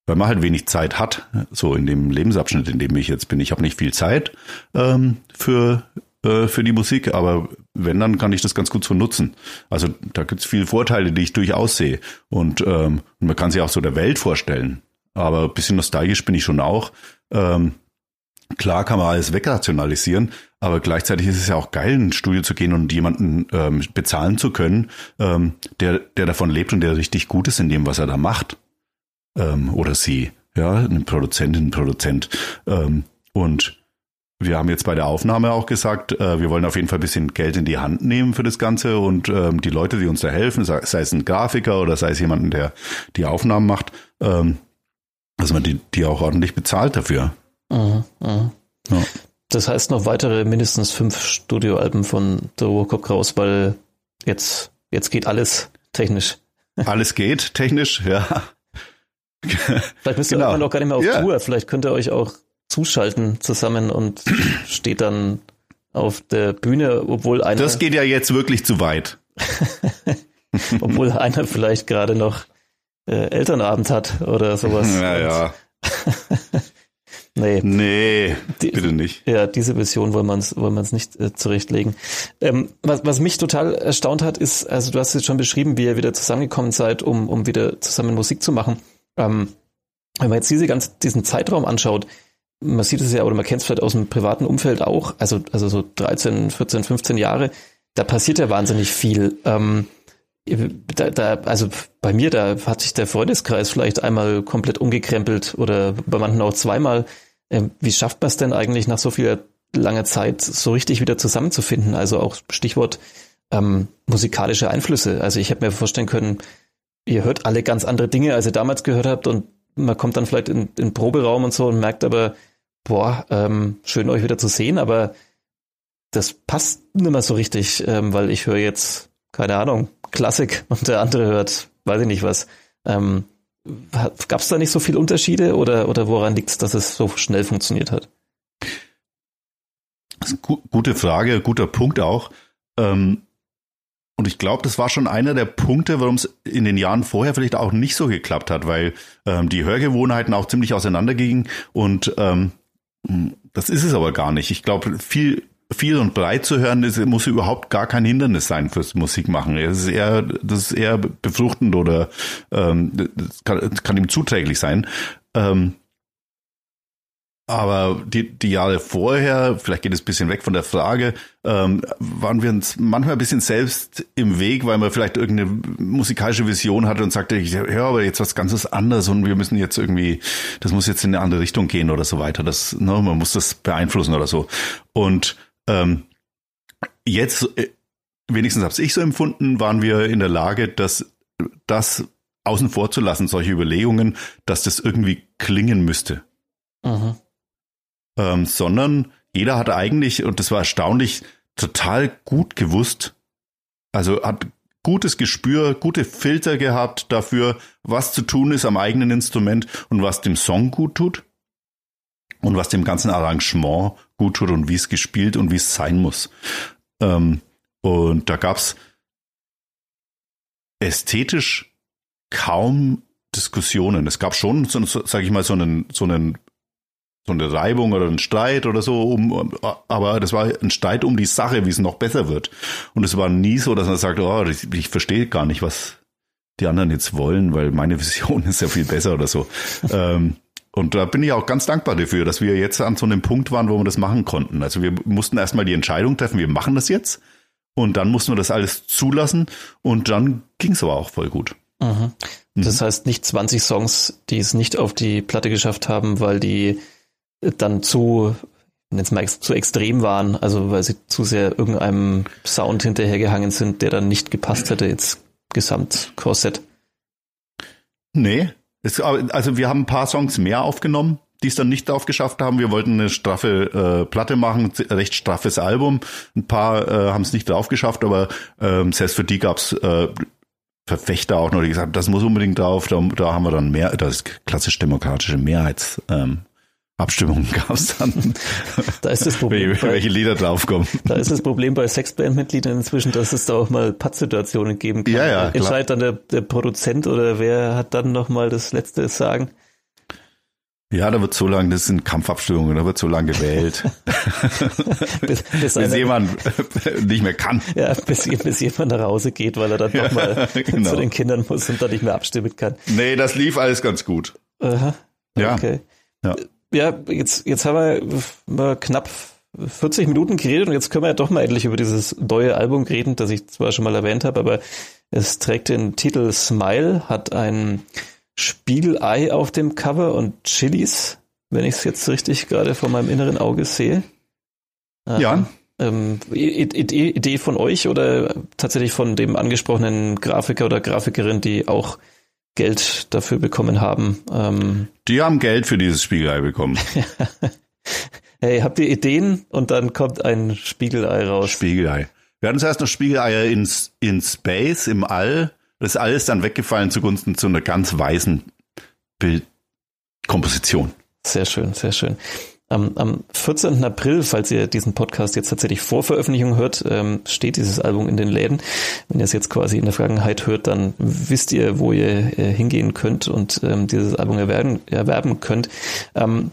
Speaker 3: weil man halt wenig Zeit hat, so in dem Lebensabschnitt, in dem ich jetzt bin. Ich habe nicht viel Zeit ähm, für, äh, für die Musik, aber wenn, dann kann ich das ganz gut so nutzen. Also da gibt es viele Vorteile, die ich durchaus sehe. Und ähm, man kann sich auch so der Welt vorstellen. Aber bisschen nostalgisch bin ich schon auch. Ähm, klar kann man alles wegrationalisieren, aber gleichzeitig ist es ja auch geil, in ein Studio zu gehen und jemanden ähm, bezahlen zu können, ähm, der, der davon lebt und der richtig gut ist in dem, was er da macht. Ähm, oder sie, ja, eine Produzentin, ein Produzent. Ähm, und wir haben jetzt bei der Aufnahme auch gesagt, äh, wir wollen auf jeden Fall ein bisschen Geld in die Hand nehmen für das Ganze und ähm, die Leute, die uns da helfen, sei, sei es ein Grafiker oder sei es jemanden, der die Aufnahmen macht, ähm, dass man die, die auch ordentlich bezahlt dafür. Mhm,
Speaker 2: mh. ja. Das heißt noch weitere mindestens fünf Studioalben von The Robocop raus, weil jetzt, jetzt geht alles technisch.
Speaker 3: Alles geht technisch, ja.
Speaker 2: Vielleicht müsst ihr genau. irgendwann auch gar nicht mehr auf ja. Tour. Vielleicht könnt ihr euch auch zuschalten zusammen und steht dann auf der Bühne, obwohl einer.
Speaker 3: Das geht ja jetzt wirklich zu weit.
Speaker 2: obwohl einer vielleicht gerade noch äh, Elternabend hat oder sowas.
Speaker 3: Ja, ja. Nee. Nee, die, bitte nicht.
Speaker 2: Ja, diese Vision wollen wir uns wollen wir uns nicht äh, zurechtlegen. Ähm, was, was mich total erstaunt hat, ist, also du hast jetzt schon beschrieben, wie ihr wieder zusammengekommen seid, um, um wieder zusammen Musik zu machen. Ähm, wenn man jetzt diese ganz, diesen Zeitraum anschaut, man sieht es ja, oder man kennt es vielleicht aus dem privaten Umfeld auch, also, also so 13, 14, 15 Jahre, da passiert ja wahnsinnig viel. Ähm, da, da, also bei mir, da hat sich der Freundeskreis vielleicht einmal komplett umgekrempelt oder bei manchen auch zweimal. Ähm, wie schafft man es denn eigentlich nach so viel langer Zeit so richtig wieder zusammenzufinden? Also auch Stichwort ähm, musikalische Einflüsse. Also ich hätte mir vorstellen können, ihr hört alle ganz andere Dinge, als ihr damals gehört habt und man kommt dann vielleicht in, in den Proberaum und so und merkt aber, boah, ähm, schön euch wieder zu sehen, aber das passt nicht mehr so richtig, ähm, weil ich höre jetzt, keine Ahnung, Klassik und der andere hört, weiß ich nicht was. Ähm, Gab es da nicht so viele Unterschiede oder, oder woran liegt es, dass es so schnell funktioniert hat?
Speaker 3: Eine gute Frage, guter Punkt auch. Ähm, und ich glaube, das war schon einer der Punkte, warum es in den Jahren vorher vielleicht auch nicht so geklappt hat, weil ähm, die Hörgewohnheiten auch ziemlich auseinandergingen und ähm, das ist es aber gar nicht. Ich glaube, viel viel und breit zu hören, das muss überhaupt gar kein Hindernis sein fürs Musikmachen. Das ist eher, das ist eher befruchtend oder ähm, das kann, das kann ihm zuträglich sein. Ähm, aber die, die Jahre vorher, vielleicht geht es ein bisschen weg von der Frage, ähm, waren wir uns manchmal ein bisschen selbst im Weg, weil man vielleicht irgendeine musikalische Vision hatte und sagte, ich höre aber jetzt was ganzes anderes und wir müssen jetzt irgendwie, das muss jetzt in eine andere Richtung gehen oder so weiter. Das, ne, man muss das beeinflussen oder so. Und ähm, jetzt, äh, wenigstens habe ich so empfunden, waren wir in der Lage, dass das außen vor zu lassen, solche Überlegungen, dass das irgendwie klingen müsste. Mhm ähm, sondern jeder hat eigentlich, und das war erstaunlich, total gut gewusst, also hat gutes Gespür, gute Filter gehabt dafür, was zu tun ist am eigenen Instrument und was dem Song gut tut und was dem ganzen Arrangement gut tut und wie es gespielt und wie es sein muss. Ähm, und da gab's ästhetisch kaum Diskussionen. Es gab schon, so, sage ich mal, so einen, so einen so eine Reibung oder ein Streit oder so, um, aber das war ein Streit um die Sache, wie es noch besser wird. Und es war nie so, dass man sagt, oh, ich, ich verstehe gar nicht, was die anderen jetzt wollen, weil meine Vision ist ja viel besser oder so. ähm, und da bin ich auch ganz dankbar dafür, dass wir jetzt an so einem Punkt waren, wo wir das machen konnten. Also wir mussten erstmal die Entscheidung treffen, wir machen das jetzt. Und dann mussten wir das alles zulassen. Und dann ging es aber auch voll gut.
Speaker 2: Mhm. Das mhm. heißt nicht 20 Songs, die es nicht auf die Platte geschafft haben, weil die dann zu, jetzt mal zu extrem waren, also weil sie zu sehr irgendeinem Sound hinterhergehangen sind, der dann nicht gepasst hätte, jetzt Gesamtkorsett.
Speaker 3: Nee, es, also wir haben ein paar Songs mehr aufgenommen, die es dann nicht aufgeschafft haben. Wir wollten eine straffe äh, Platte machen, recht straffes Album. Ein paar äh, haben es nicht drauf geschafft, aber ähm, selbst für die gab's äh, Verfechter auch noch, die gesagt haben, das muss unbedingt drauf. Da, da haben wir dann mehr, das klassisch demokratische Mehrheits. Abstimmungen gab es dann.
Speaker 2: Da ist das Problem.
Speaker 3: welche, welche Lieder draufkommen.
Speaker 2: Da ist das Problem bei Sexbandmitgliedern inzwischen, dass es da auch mal Pattsituationen geben kann.
Speaker 3: Ja, ja,
Speaker 2: Entscheidet dann der, der Produzent oder wer hat dann nochmal das letzte Sagen?
Speaker 3: Ja, da wird so lange, das sind Kampfabstimmungen, da wird so lange gewählt. bis, bis, bis jemand nicht mehr kann.
Speaker 2: Ja, bis, bis jemand nach Hause geht, weil er dann nochmal ja, genau. zu den Kindern muss und dann nicht mehr abstimmen kann.
Speaker 3: Nee, das lief alles ganz gut.
Speaker 2: Aha. Okay. Ja. ja ja, jetzt, jetzt haben wir knapp 40 Minuten geredet und jetzt können wir ja doch mal endlich über dieses neue Album reden, das ich zwar schon mal erwähnt habe, aber es trägt den Titel Smile, hat ein Spiegelei auf dem Cover und Chilis, wenn ich es jetzt richtig gerade vor meinem inneren Auge sehe.
Speaker 3: Ja.
Speaker 2: Ähm, Idee, Idee von euch oder tatsächlich von dem angesprochenen Grafiker oder Grafikerin, die auch Geld dafür bekommen haben. Ähm,
Speaker 3: die haben Geld für dieses Spiegelei bekommen.
Speaker 2: hey, habt ihr Ideen? Und dann kommt ein Spiegelei raus.
Speaker 3: Spiegelei. Wir hatten zuerst noch Spiegeleier in, in Space, im All. Das ist alles dann weggefallen zugunsten zu einer ganz weißen Bildkomposition.
Speaker 2: Sehr schön, sehr schön. Am, am 14. April, falls ihr diesen Podcast jetzt tatsächlich vor Veröffentlichung hört, ähm, steht dieses Album in den Läden. Wenn ihr es jetzt quasi in der Vergangenheit hört, dann wisst ihr, wo ihr äh, hingehen könnt und ähm, dieses Album erwerben, erwerben könnt. Ähm,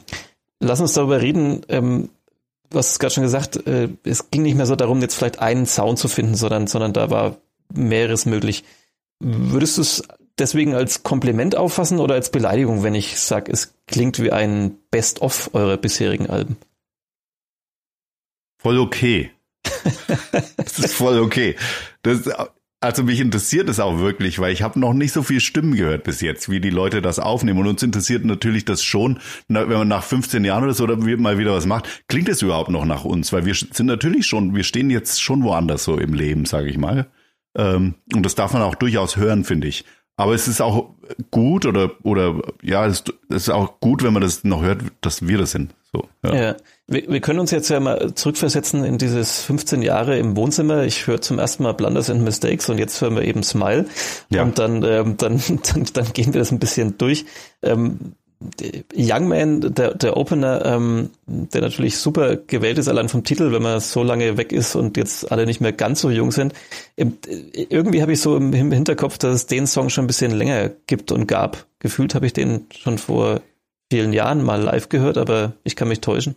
Speaker 2: lass uns darüber reden. Ähm, hast es gerade schon gesagt, äh, es ging nicht mehr so darum, jetzt vielleicht einen Sound zu finden, sondern, sondern da war mehreres möglich. Würdest du es deswegen als Kompliment auffassen oder als Beleidigung, wenn ich sage, es klingt wie ein Best-of eurer bisherigen Alben?
Speaker 3: Voll okay. das ist voll okay. Das, also mich interessiert es auch wirklich, weil ich habe noch nicht so viel Stimmen gehört bis jetzt, wie die Leute das aufnehmen. Und uns interessiert natürlich das schon, wenn man nach 15 Jahren oder so mal wieder was macht, klingt es überhaupt noch nach uns? Weil wir sind natürlich schon, wir stehen jetzt schon woanders so im Leben, sage ich mal. Ähm, und das darf man auch durchaus hören, finde ich. Aber es ist auch gut oder oder ja, es ist auch gut, wenn man das noch hört, dass wir das sind. So,
Speaker 2: ja. ja. Wir, wir können uns jetzt ja mal zurückversetzen in dieses 15 Jahre im Wohnzimmer. Ich höre zum ersten Mal Blunders and Mistakes und jetzt hören wir eben Smile. Ja. Und dann, ähm, dann, dann, dann gehen wir das ein bisschen durch. Ähm, Young Man, der, der Opener, ähm, der natürlich super gewählt ist, allein vom Titel, wenn man so lange weg ist und jetzt alle nicht mehr ganz so jung sind. Irgendwie habe ich so im Hinterkopf, dass es den Song schon ein bisschen länger gibt und gab. Gefühlt habe ich den schon vor vielen Jahren mal live gehört, aber ich kann mich täuschen.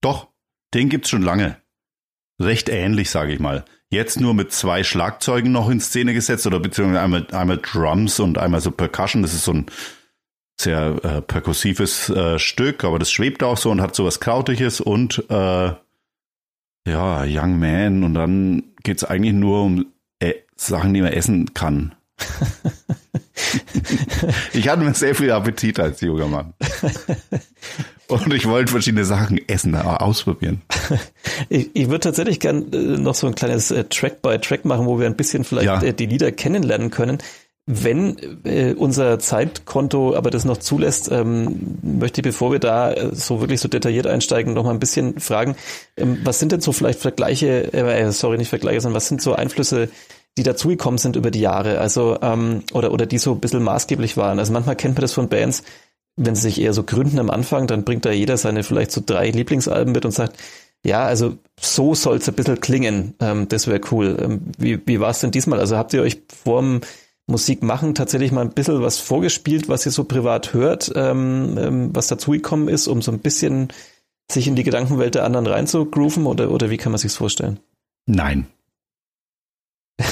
Speaker 3: Doch, den gibt's schon lange. Recht ähnlich, sage ich mal. Jetzt nur mit zwei Schlagzeugen noch in Szene gesetzt oder beziehungsweise einmal, einmal Drums und einmal so Percussion. Das ist so ein sehr äh, perkussives äh, Stück, aber das schwebt auch so und hat so was Krautiges und äh, ja, Young Man und dann geht's eigentlich nur um äh, Sachen, die man essen kann. ich hatte mir sehr viel Appetit als junger Mann. Und ich wollte verschiedene Sachen essen, ausprobieren.
Speaker 2: Ich, ich würde tatsächlich gern äh, noch so ein kleines äh, Track by Track machen, wo wir ein bisschen vielleicht ja. Äh, die Lieder kennenlernen können. Wenn äh, unser Zeitkonto aber das noch zulässt, ähm, möchte ich, bevor wir da äh, so wirklich so detailliert einsteigen, noch mal ein bisschen fragen, ähm, was sind denn so vielleicht Vergleiche, äh, sorry, nicht Vergleiche, sondern was sind so Einflüsse, die dazugekommen sind über die Jahre, also ähm, oder oder die so ein bisschen maßgeblich waren. Also manchmal kennt man das von Bands, wenn sie sich eher so gründen am Anfang, dann bringt da jeder seine vielleicht so drei Lieblingsalben mit und sagt, ja, also so soll es ein bisschen klingen, ähm, das wäre cool. Ähm, wie wie war es denn diesmal? Also habt ihr euch vorm Musik machen, tatsächlich mal ein bisschen was vorgespielt, was ihr so privat hört, ähm, ähm, was dazugekommen ist, um so ein bisschen sich in die Gedankenwelt der anderen reinzugrooven oder, oder wie kann man sich's vorstellen?
Speaker 3: Nein.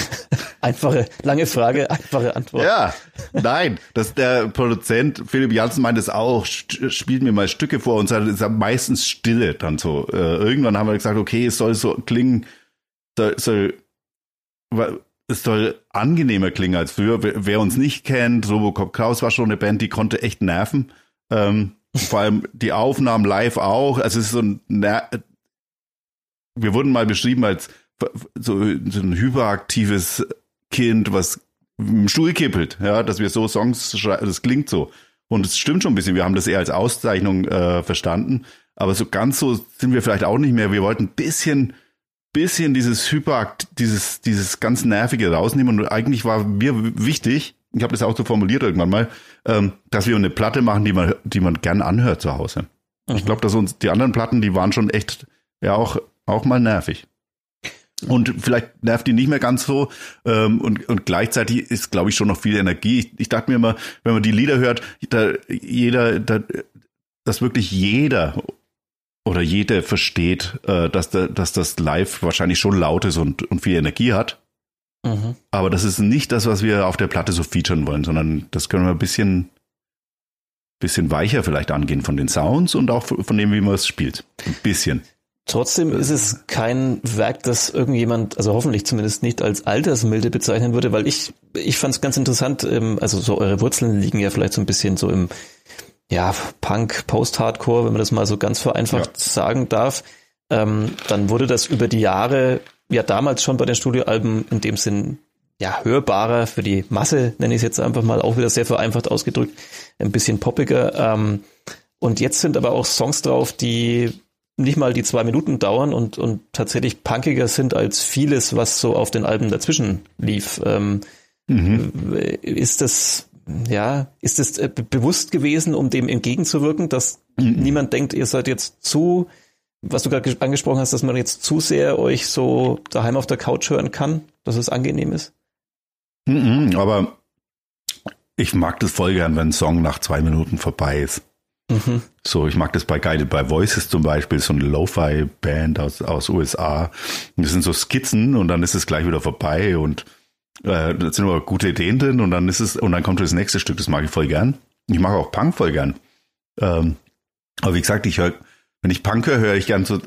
Speaker 2: einfache, lange Frage, einfache Antwort.
Speaker 3: Ja, nein, dass der Produzent Philipp Janssen meint es auch, spielt mir mal Stücke vor und sagt, es ist meistens Stille dann so. Äh, irgendwann haben wir gesagt, okay, es soll so klingen, soll, soll es soll angenehmer klingen als früher. Wer uns nicht kennt, Robocop Kraus war schon eine Band, die konnte echt nerven. Ähm, vor allem die Aufnahmen live auch. Also es ist so ein, Ner wir wurden mal beschrieben als so, so ein hyperaktives Kind, was im Stuhl kippelt, ja, dass wir so Songs schreiben, das klingt so. Und es stimmt schon ein bisschen, wir haben das eher als Auszeichnung äh, verstanden, aber so ganz so sind wir vielleicht auch nicht mehr. Wir wollten ein bisschen bisschen dieses Hyperakt, dieses, dieses ganz Nervige rausnehmen. Und eigentlich war mir wichtig, ich habe das auch so formuliert irgendwann mal, ähm, dass wir eine Platte machen, die man, die man gern anhört zu Hause. Mhm. Ich glaube, dass uns die anderen Platten, die waren schon echt ja auch, auch mal nervig. Und vielleicht nervt die nicht mehr ganz so. Ähm, und, und gleichzeitig ist, glaube ich, schon noch viel Energie. Ich, ich dachte mir immer, wenn man die Lieder hört, da jeder, da, dass wirklich jeder oder jeder versteht, äh, dass, da, dass das Live wahrscheinlich schon laut ist und, und viel Energie hat. Mhm. Aber das ist nicht das, was wir auf der Platte so featuren wollen, sondern das können wir ein bisschen, bisschen weicher vielleicht angehen von den Sounds und auch von dem, wie man es spielt. Ein bisschen.
Speaker 2: Trotzdem ist es kein Werk, das irgendjemand, also hoffentlich zumindest nicht als altersmilde bezeichnen würde, weil ich, ich fand es ganz interessant, ähm, also so eure Wurzeln liegen ja vielleicht so ein bisschen so im ja, Punk, Post-Hardcore, wenn man das mal so ganz vereinfacht ja. sagen darf, ähm, dann wurde das über die Jahre, ja damals schon bei den Studioalben in dem Sinn ja hörbarer für die Masse, nenne ich es jetzt einfach mal, auch wieder sehr vereinfacht ausgedrückt, ein bisschen poppiger. Ähm, und jetzt sind aber auch Songs drauf, die nicht mal die zwei Minuten dauern und, und tatsächlich punkiger sind als vieles, was so auf den Alben dazwischen lief. Ähm, mhm. Ist das ja, ist es äh, bewusst gewesen, um dem entgegenzuwirken, dass mhm. niemand denkt, ihr seid jetzt zu, was du gerade angesprochen hast, dass man jetzt zu sehr euch so daheim auf der Couch hören kann, dass es angenehm ist?
Speaker 3: Mhm, aber ich mag das voll gern, wenn ein Song nach zwei Minuten vorbei ist. Mhm. So, ich mag das bei Guided by Voices zum Beispiel, so eine Lo-Fi-Band aus, aus USA. Das sind so Skizzen und dann ist es gleich wieder vorbei und äh, da sind aber gute Ideen drin und dann ist es, und dann kommt das nächste Stück, das mag ich voll gern. Ich mag auch Punk voll gern. Ähm, aber wie gesagt, ich höre, wenn ich Punk höre, höre ich gern so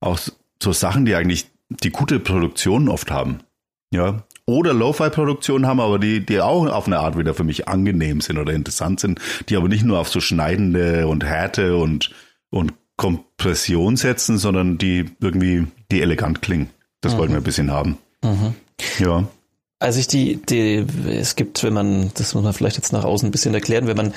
Speaker 3: auch so Sachen, die eigentlich die gute Produktionen oft haben. Ja. Oder Lo-Fi-Produktionen haben, aber die, die auch auf eine Art wieder für mich angenehm sind oder interessant sind, die aber nicht nur auf so schneidende und Härte und, und Kompression setzen, sondern die irgendwie, die elegant klingen. Das mhm. wollten wir ein bisschen haben. Mhm. Ja.
Speaker 2: Als ich die, die, es gibt, wenn man, das muss man vielleicht jetzt nach außen ein bisschen erklären, wenn man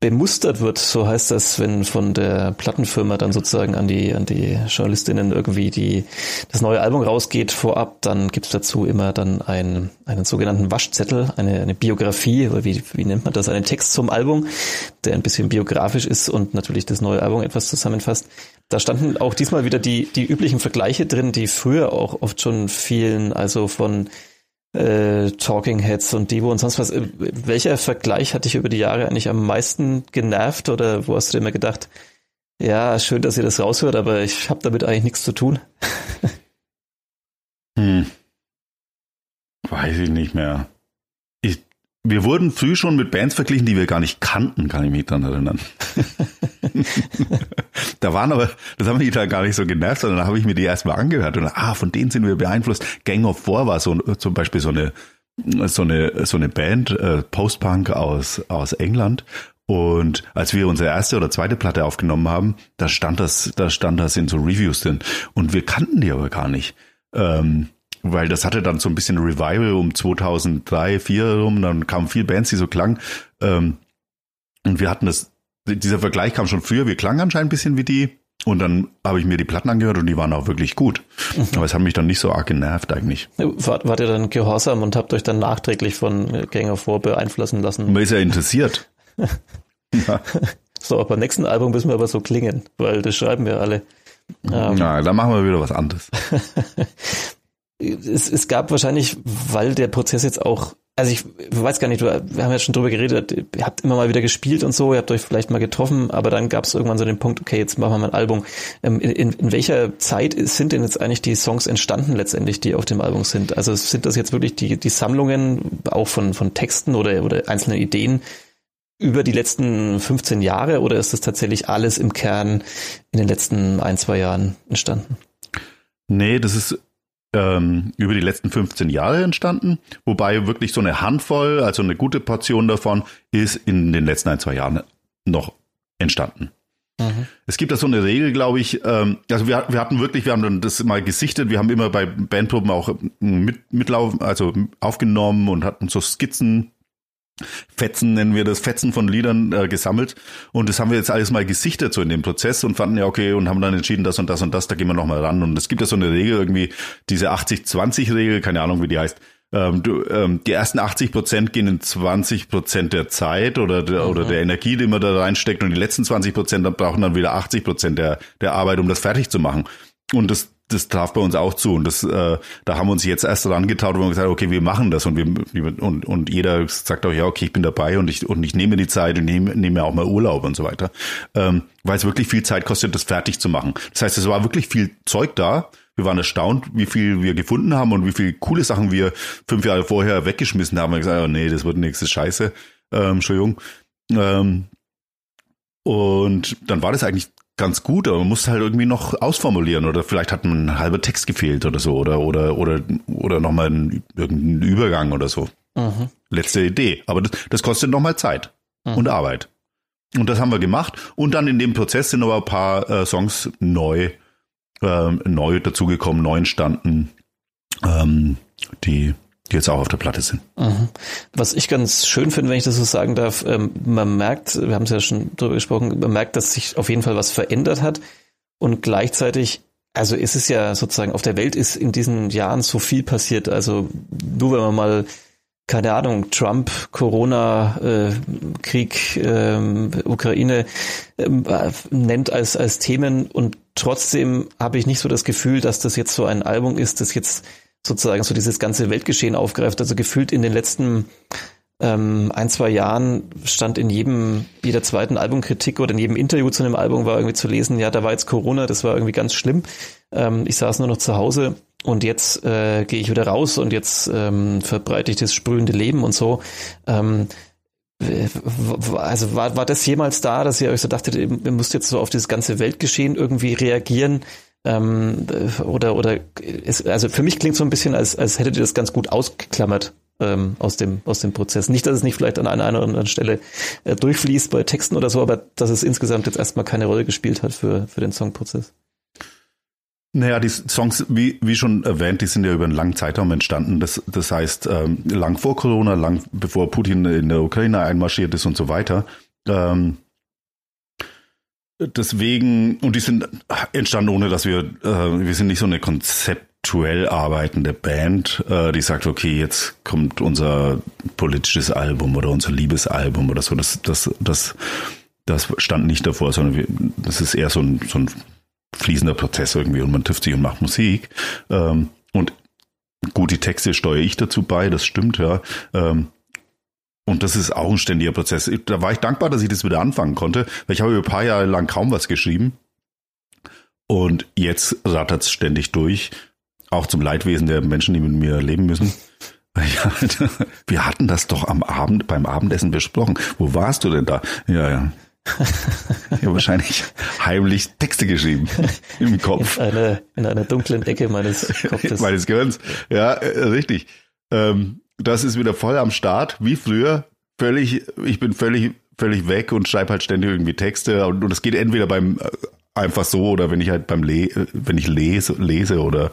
Speaker 2: bemustert wird, so heißt das, wenn von der Plattenfirma dann sozusagen an die, an die Journalistinnen irgendwie die, das neue Album rausgeht vorab, dann gibt's dazu immer dann einen, einen sogenannten Waschzettel, eine, eine Biografie, oder wie, wie nennt man das, einen Text zum Album, der ein bisschen biografisch ist und natürlich das neue Album etwas zusammenfasst. Da standen auch diesmal wieder die, die üblichen Vergleiche drin, die früher auch oft schon fielen, also von äh, Talking Heads und Devo und sonst was. Äh, welcher Vergleich hat dich über die Jahre eigentlich am meisten genervt oder wo hast du dir immer gedacht, ja, schön, dass ihr das raushört, aber ich habe damit eigentlich nichts zu tun?
Speaker 3: hm. Weiß ich nicht mehr. Wir wurden früh schon mit Bands verglichen, die wir gar nicht kannten, kann ich mich dran erinnern. da waren aber, das haben mich da gar nicht so genervt, sondern da habe ich mir die erstmal angehört und ah, von denen sind wir beeinflusst. Gang of Four war so zum Beispiel so eine so eine so eine Band äh, Postpunk aus aus England und als wir unsere erste oder zweite Platte aufgenommen haben, da stand das da stand das in so Reviews drin und wir kannten die aber gar nicht. Ähm, weil das hatte dann so ein bisschen Revival um 2003, 2004 rum, dann kamen viel Bands, die so klangen. Ähm, und wir hatten das dieser Vergleich kam schon früher, wir klangen anscheinend ein bisschen wie die. Und dann habe ich mir die Platten angehört und die waren auch wirklich gut. Mhm. Aber es hat mich dann nicht so arg genervt eigentlich.
Speaker 2: Wart, wart ihr dann gehorsam und habt euch dann nachträglich von Gänger vor beeinflussen lassen?
Speaker 3: Man ist ja interessiert.
Speaker 2: ja. So, beim nächsten Album müssen wir aber so klingen, weil das schreiben wir alle.
Speaker 3: Ähm, ja, dann machen wir wieder was anderes.
Speaker 2: es, es gab wahrscheinlich, weil der Prozess jetzt auch also ich weiß gar nicht, wir haben ja schon drüber geredet, ihr habt immer mal wieder gespielt und so, ihr habt euch vielleicht mal getroffen, aber dann gab es irgendwann so den Punkt, okay, jetzt machen wir mal ein Album. Ähm, in, in, in welcher Zeit sind denn jetzt eigentlich die Songs entstanden letztendlich, die auf dem Album sind? Also sind das jetzt wirklich die, die Sammlungen auch von, von Texten oder, oder einzelnen Ideen über die letzten 15 Jahre oder ist das tatsächlich alles im Kern in den letzten ein, zwei Jahren entstanden?
Speaker 3: Nee, das ist ähm, über die letzten 15 Jahre entstanden, wobei wirklich so eine Handvoll, also eine gute Portion davon, ist in den letzten ein, zwei Jahren noch entstanden. Mhm. Es gibt da so eine Regel, glaube ich, ähm, also wir, wir hatten wirklich, wir haben dann das mal gesichtet, wir haben immer bei Bandproben auch mit, mitlaufen, also aufgenommen und hatten so Skizzen Fetzen, nennen wir das, Fetzen von Liedern äh, gesammelt. Und das haben wir jetzt alles mal gesichtet so in dem Prozess und fanden ja okay und haben dann entschieden, das und das und das, da gehen wir nochmal ran. Und es gibt ja so eine Regel irgendwie, diese 80-20-Regel, keine Ahnung, wie die heißt. Ähm, du, ähm, die ersten 80 Prozent gehen in 20 Prozent der Zeit oder der, mhm. oder der Energie, die man da reinsteckt und die letzten 20 Prozent dann brauchen dann wieder 80 Prozent der, der Arbeit, um das fertig zu machen. Und das das traf bei uns auch zu und das, äh, da haben wir uns jetzt erst dran getaut und gesagt, okay, wir machen das und wir und, und jeder sagt auch, ja, okay, ich bin dabei und ich und ich nehme die Zeit und nehme, nehme auch mal Urlaub und so weiter, ähm, weil es wirklich viel Zeit kostet, das fertig zu machen. Das heißt, es war wirklich viel Zeug da. Wir waren erstaunt, wie viel wir gefunden haben und wie viele coole Sachen wir fünf Jahre vorher weggeschmissen haben. Und gesagt, oh, nee, das wird nichts, das ist scheiße. Ähm, Entschuldigung. Ähm, und dann war das eigentlich ganz gut, aber man muss halt irgendwie noch ausformulieren oder vielleicht hat ein halber Text gefehlt oder so oder oder oder oder nochmal ein, irgendein Übergang oder so. Mhm. Letzte Idee. Aber das, das kostet nochmal Zeit mhm. und Arbeit. Und das haben wir gemacht. Und dann in dem Prozess sind aber ein paar äh, Songs neu, äh, neu dazugekommen, neu entstanden, ähm, die die jetzt auch auf der Platte sind.
Speaker 2: Mhm. Was ich ganz schön finde, wenn ich das so sagen darf, ähm, man merkt, wir haben es ja schon drüber gesprochen, man merkt, dass sich auf jeden Fall was verändert hat und gleichzeitig also ist es ja sozusagen, auf der Welt ist in diesen Jahren so viel passiert. Also nur wenn man mal, keine Ahnung, Trump, Corona, äh, Krieg, äh, Ukraine äh, nennt als, als Themen und trotzdem habe ich nicht so das Gefühl, dass das jetzt so ein Album ist, das jetzt sozusagen so dieses ganze Weltgeschehen aufgreift. Also gefühlt in den letzten ähm, ein, zwei Jahren stand in jedem, jeder zweiten Albumkritik oder in jedem Interview zu einem Album war irgendwie zu lesen, ja, da war jetzt Corona, das war irgendwie ganz schlimm. Ähm, ich saß nur noch zu Hause und jetzt äh, gehe ich wieder raus und jetzt ähm, verbreite ich das sprühende Leben und so. Ähm, also war, war das jemals da, dass ihr euch so dachtet, ihr müsst jetzt so auf dieses ganze Weltgeschehen irgendwie reagieren? Ähm, oder oder ist, also für mich klingt so ein bisschen, als, als hättet ihr das ganz gut ausgeklammert ähm, aus dem aus dem Prozess. Nicht, dass es nicht vielleicht an einer oder anderen Stelle äh, durchfließt bei Texten oder so, aber dass es insgesamt jetzt erstmal keine Rolle gespielt hat für für den Songprozess.
Speaker 3: Naja, die Songs, wie, wie schon erwähnt, die sind ja über einen langen Zeitraum entstanden. Das, das heißt, ähm, lang vor Corona, lang bevor Putin in der Ukraine einmarschiert ist und so weiter. Ähm, deswegen, und die sind entstanden, ohne dass wir, äh, wir sind nicht so eine konzeptuell arbeitende Band, äh, die sagt, okay, jetzt kommt unser politisches Album oder unser Liebesalbum oder so. Das, das, das, das stand nicht davor, sondern wir, das ist eher so ein, so ein fließender Prozess irgendwie und man trifft sich und macht Musik. Ähm, und gut, die Texte steuere ich dazu bei, das stimmt, ja. Ähm, und das ist auch ein ständiger Prozess. Da war ich dankbar, dass ich das wieder anfangen konnte, weil ich habe über ein paar Jahre lang kaum was geschrieben. Und jetzt rattert es ständig durch. Auch zum Leidwesen der Menschen, die mit mir leben müssen. Ja, wir hatten das doch am Abend beim Abendessen besprochen. Wo warst du denn da? Ja, ja. Ich habe wahrscheinlich heimlich Texte geschrieben im Kopf.
Speaker 2: In, eine, in einer dunklen Ecke meines Kopfes.
Speaker 3: meines Gehirns. Ja, äh, richtig. Ähm, das ist wieder voll am Start, wie früher. Völlig, ich bin völlig, völlig weg und schreibe halt ständig irgendwie Texte. Und, und das geht entweder beim äh, einfach so oder wenn ich halt beim Le wenn ich lese, lese oder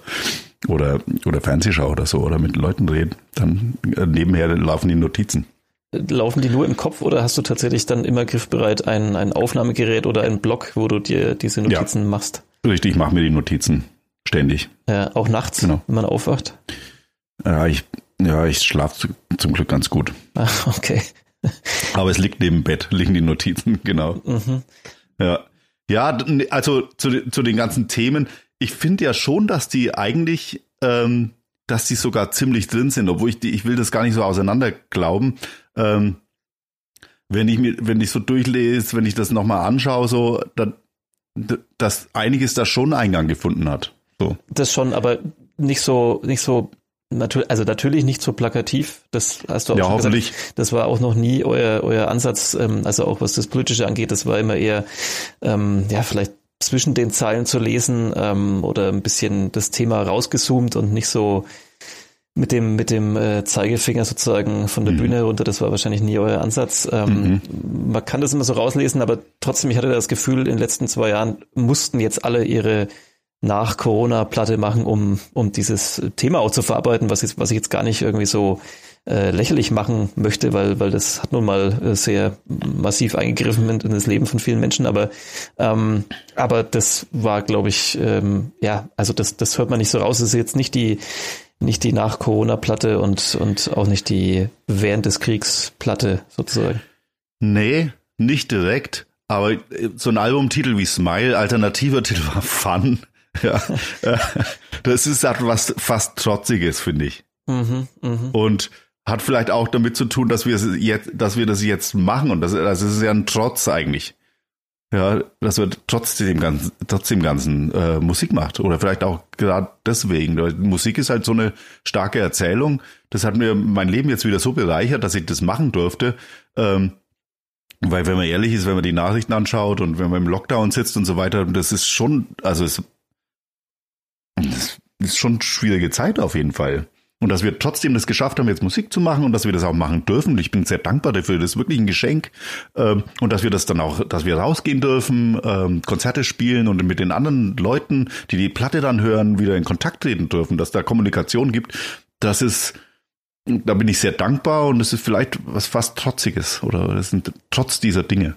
Speaker 3: oder oder Fernsehschau oder so oder mit Leuten rede, dann äh, nebenher laufen die Notizen.
Speaker 2: Laufen die nur im Kopf oder hast du tatsächlich dann immer griffbereit ein, ein Aufnahmegerät oder einen Blog, wo du dir diese Notizen ja. machst?
Speaker 3: Richtig, ich mache mir die Notizen ständig.
Speaker 2: Ja, auch nachts, genau. wenn man aufwacht?
Speaker 3: Ja, ich ja, ich schlafe zum Glück ganz gut.
Speaker 2: Ach, okay.
Speaker 3: Aber es liegt neben Bett, liegen die Notizen, genau. Mhm. Ja. Ja, also zu, zu den ganzen Themen. Ich finde ja schon, dass die eigentlich, ähm, dass die sogar ziemlich drin sind, obwohl ich die, ich will das gar nicht so auseinander glauben. Ähm, wenn ich mir, wenn ich so durchlese, wenn ich das nochmal anschaue, so, dann, dass einiges da schon Eingang gefunden hat. So.
Speaker 2: Das schon, aber nicht so, nicht so Natürlich, also natürlich nicht so plakativ, das hast du auch
Speaker 3: ja,
Speaker 2: schon
Speaker 3: hoffentlich.
Speaker 2: gesagt. Das war auch noch nie euer, euer Ansatz, ähm, also auch was das Politische angeht, das war immer eher, ähm, ja, vielleicht zwischen den Zeilen zu lesen ähm, oder ein bisschen das Thema rausgezoomt und nicht so mit dem mit dem äh, Zeigefinger sozusagen von der mhm. Bühne runter. Das war wahrscheinlich nie euer Ansatz. Ähm, mhm. Man kann das immer so rauslesen, aber trotzdem, ich hatte das Gefühl, in den letzten zwei Jahren mussten jetzt alle ihre nach Corona Platte machen, um, um dieses Thema auch zu verarbeiten, was, jetzt, was ich jetzt gar nicht irgendwie so äh, lächerlich machen möchte, weil, weil das hat nun mal äh, sehr massiv eingegriffen in, in, das Leben von vielen Menschen, aber, ähm, aber das war, glaube ich, ähm, ja, also das, das hört man nicht so raus. Das ist jetzt nicht die, nicht die Nach-Corona-Platte und, und auch nicht die während des Kriegs Platte sozusagen.
Speaker 3: Nee, nicht direkt. Aber äh, so ein Albumtitel wie Smile, alternativer Titel war Fun. Ja, das ist halt was fast Trotziges, finde ich. Mhm, mh. Und hat vielleicht auch damit zu tun, dass wir es jetzt, dass wir das jetzt machen und das, das ist ja ein Trotz eigentlich. Ja, dass wir trotzdem ganzen, trotzdem ganzen äh, Musik macht oder vielleicht auch gerade deswegen. Musik ist halt so eine starke Erzählung. Das hat mir mein Leben jetzt wieder so bereichert, dass ich das machen durfte. Ähm, weil wenn man ehrlich ist, wenn man die Nachrichten anschaut und wenn man im Lockdown sitzt und so weiter, das ist schon, also es das ist schon eine schwierige Zeit auf jeden Fall. Und dass wir trotzdem das geschafft haben, jetzt Musik zu machen und dass wir das auch machen dürfen. Ich bin sehr dankbar dafür. Das ist wirklich ein Geschenk. Ähm, und dass wir das dann auch, dass wir rausgehen dürfen, ähm, Konzerte spielen und mit den anderen Leuten, die die Platte dann hören, wieder in Kontakt treten dürfen, dass da Kommunikation gibt. Das ist, da bin ich sehr dankbar und es ist vielleicht was fast Trotziges oder es sind trotz dieser Dinge.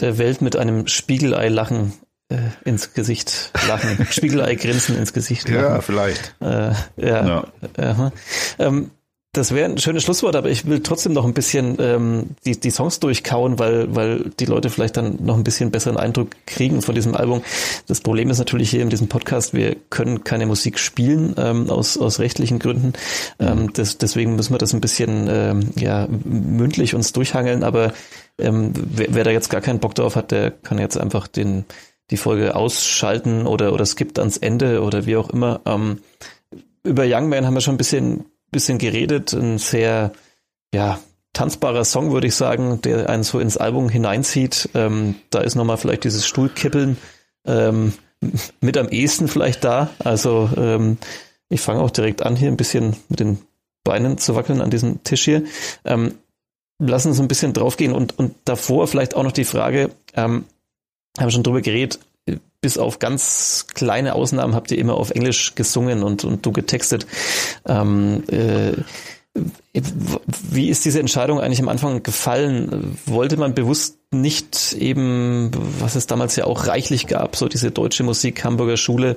Speaker 2: Der Welt mit einem Spiegelei lachen äh, ins Gesicht lachen, Spiegelei grinsen ins Gesicht lachen.
Speaker 3: Ja, vielleicht.
Speaker 2: Äh, ja. ja. Ähm, das wäre ein schönes Schlusswort, aber ich will trotzdem noch ein bisschen ähm, die, die Songs durchkauen, weil, weil die Leute vielleicht dann noch ein bisschen besseren Eindruck kriegen von diesem Album. Das Problem ist natürlich hier in diesem Podcast, wir können keine Musik spielen ähm, aus, aus rechtlichen Gründen. Ähm, das, deswegen müssen wir das ein bisschen ähm, ja, mündlich uns durchhangeln, aber ähm, wer, wer da jetzt gar keinen Bock drauf hat, der kann jetzt einfach den die Folge ausschalten oder, oder skippt ans Ende oder wie auch immer. Ähm, über Young Man haben wir schon ein bisschen, bisschen geredet. Ein sehr, ja, tanzbarer Song, würde ich sagen, der einen so ins Album hineinzieht. Ähm, da ist nochmal vielleicht dieses Stuhlkippeln ähm, mit am ehesten vielleicht da. Also ähm, ich fange auch direkt an, hier ein bisschen mit den Beinen zu wackeln an diesem Tisch hier. Ähm, lassen uns ein bisschen draufgehen und, und davor vielleicht auch noch die Frage, ähm, haben schon drüber geredet, bis auf ganz kleine Ausnahmen habt ihr immer auf Englisch gesungen und, und du getextet. Ähm, äh, wie, ist diese Entscheidung eigentlich am Anfang gefallen? Wollte man bewusst nicht eben, was es damals ja auch reichlich gab, so diese deutsche Musik, Hamburger Schule,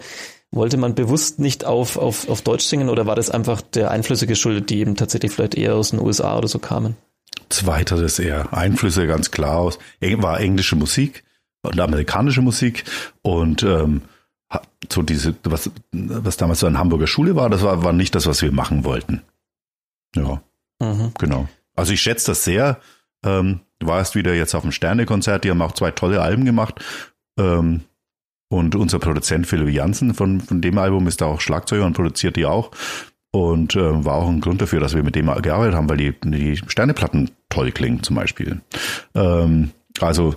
Speaker 2: wollte man bewusst nicht auf, auf, auf Deutsch singen oder war das einfach der Einflüsse geschuldet, die eben tatsächlich vielleicht eher aus den USA oder so kamen?
Speaker 3: Zweiteres eher. Einflüsse ganz klar aus. War englische Musik und amerikanische Musik und ähm, so diese, was, was damals so eine Hamburger Schule war, das war, war nicht das, was wir machen wollten. Ja, mhm. genau. Also ich schätze das sehr. Ähm, war erst wieder jetzt auf dem Sterne-Konzert, die haben auch zwei tolle Alben gemacht. Ähm, und unser Produzent Philipp Janssen von, von dem Album ist da auch Schlagzeuger und produziert die auch. Und äh, war auch ein Grund dafür, dass wir mit dem gearbeitet haben, weil die, die Sterneplatten toll klingen zum Beispiel. Ähm, also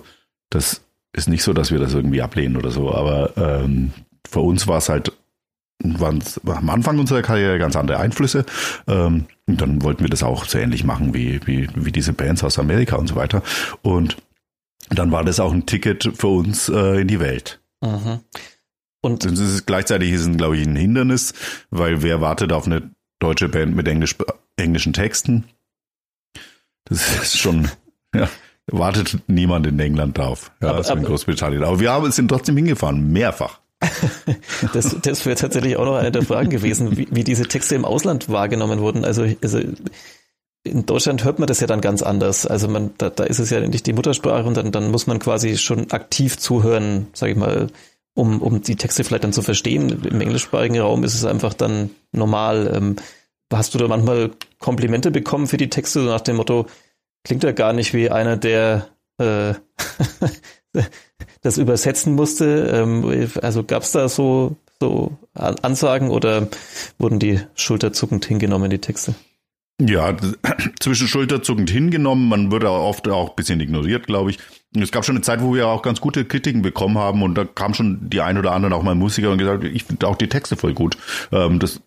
Speaker 3: das ist nicht so, dass wir das irgendwie ablehnen oder so, aber ähm, für uns war es halt waren am Anfang unserer Karriere ganz andere Einflüsse. Ähm, und dann wollten wir das auch so ähnlich machen wie, wie, wie diese Bands aus Amerika und so weiter. Und dann war das auch ein Ticket für uns äh, in die Welt. Mhm. Und das ist gleichzeitig ist es, glaube ich, ein Hindernis, weil wer wartet auf eine deutsche Band mit Englisch, englischen Texten? Das ist schon, ja, wartet niemand in England drauf, ja, aber, also in Großbritannien. Aber wir haben, sind trotzdem hingefahren, mehrfach.
Speaker 2: das das wäre tatsächlich auch noch eine der Fragen gewesen, wie, wie diese Texte im Ausland wahrgenommen wurden. Also, also in Deutschland hört man das ja dann ganz anders. Also man, da, da ist es ja nicht die Muttersprache und dann, dann muss man quasi schon aktiv zuhören, sage ich mal, um, um die Texte vielleicht dann zu verstehen. Im englischsprachigen Raum ist es einfach dann normal. Ähm, hast du da manchmal Komplimente bekommen für die Texte so nach dem Motto, klingt ja gar nicht wie einer, der äh, das übersetzen musste. Ähm, also gab es da so, so Ansagen oder wurden die schulterzuckend hingenommen, die Texte?
Speaker 3: Ja, zwischen schulterzuckend hingenommen, man wurde oft auch ein bisschen ignoriert, glaube ich. Es gab schon eine Zeit, wo wir auch ganz gute Kritiken bekommen haben und da kam schon die ein oder anderen auch mal Musiker und gesagt, ich finde auch die Texte voll gut. Ähm, das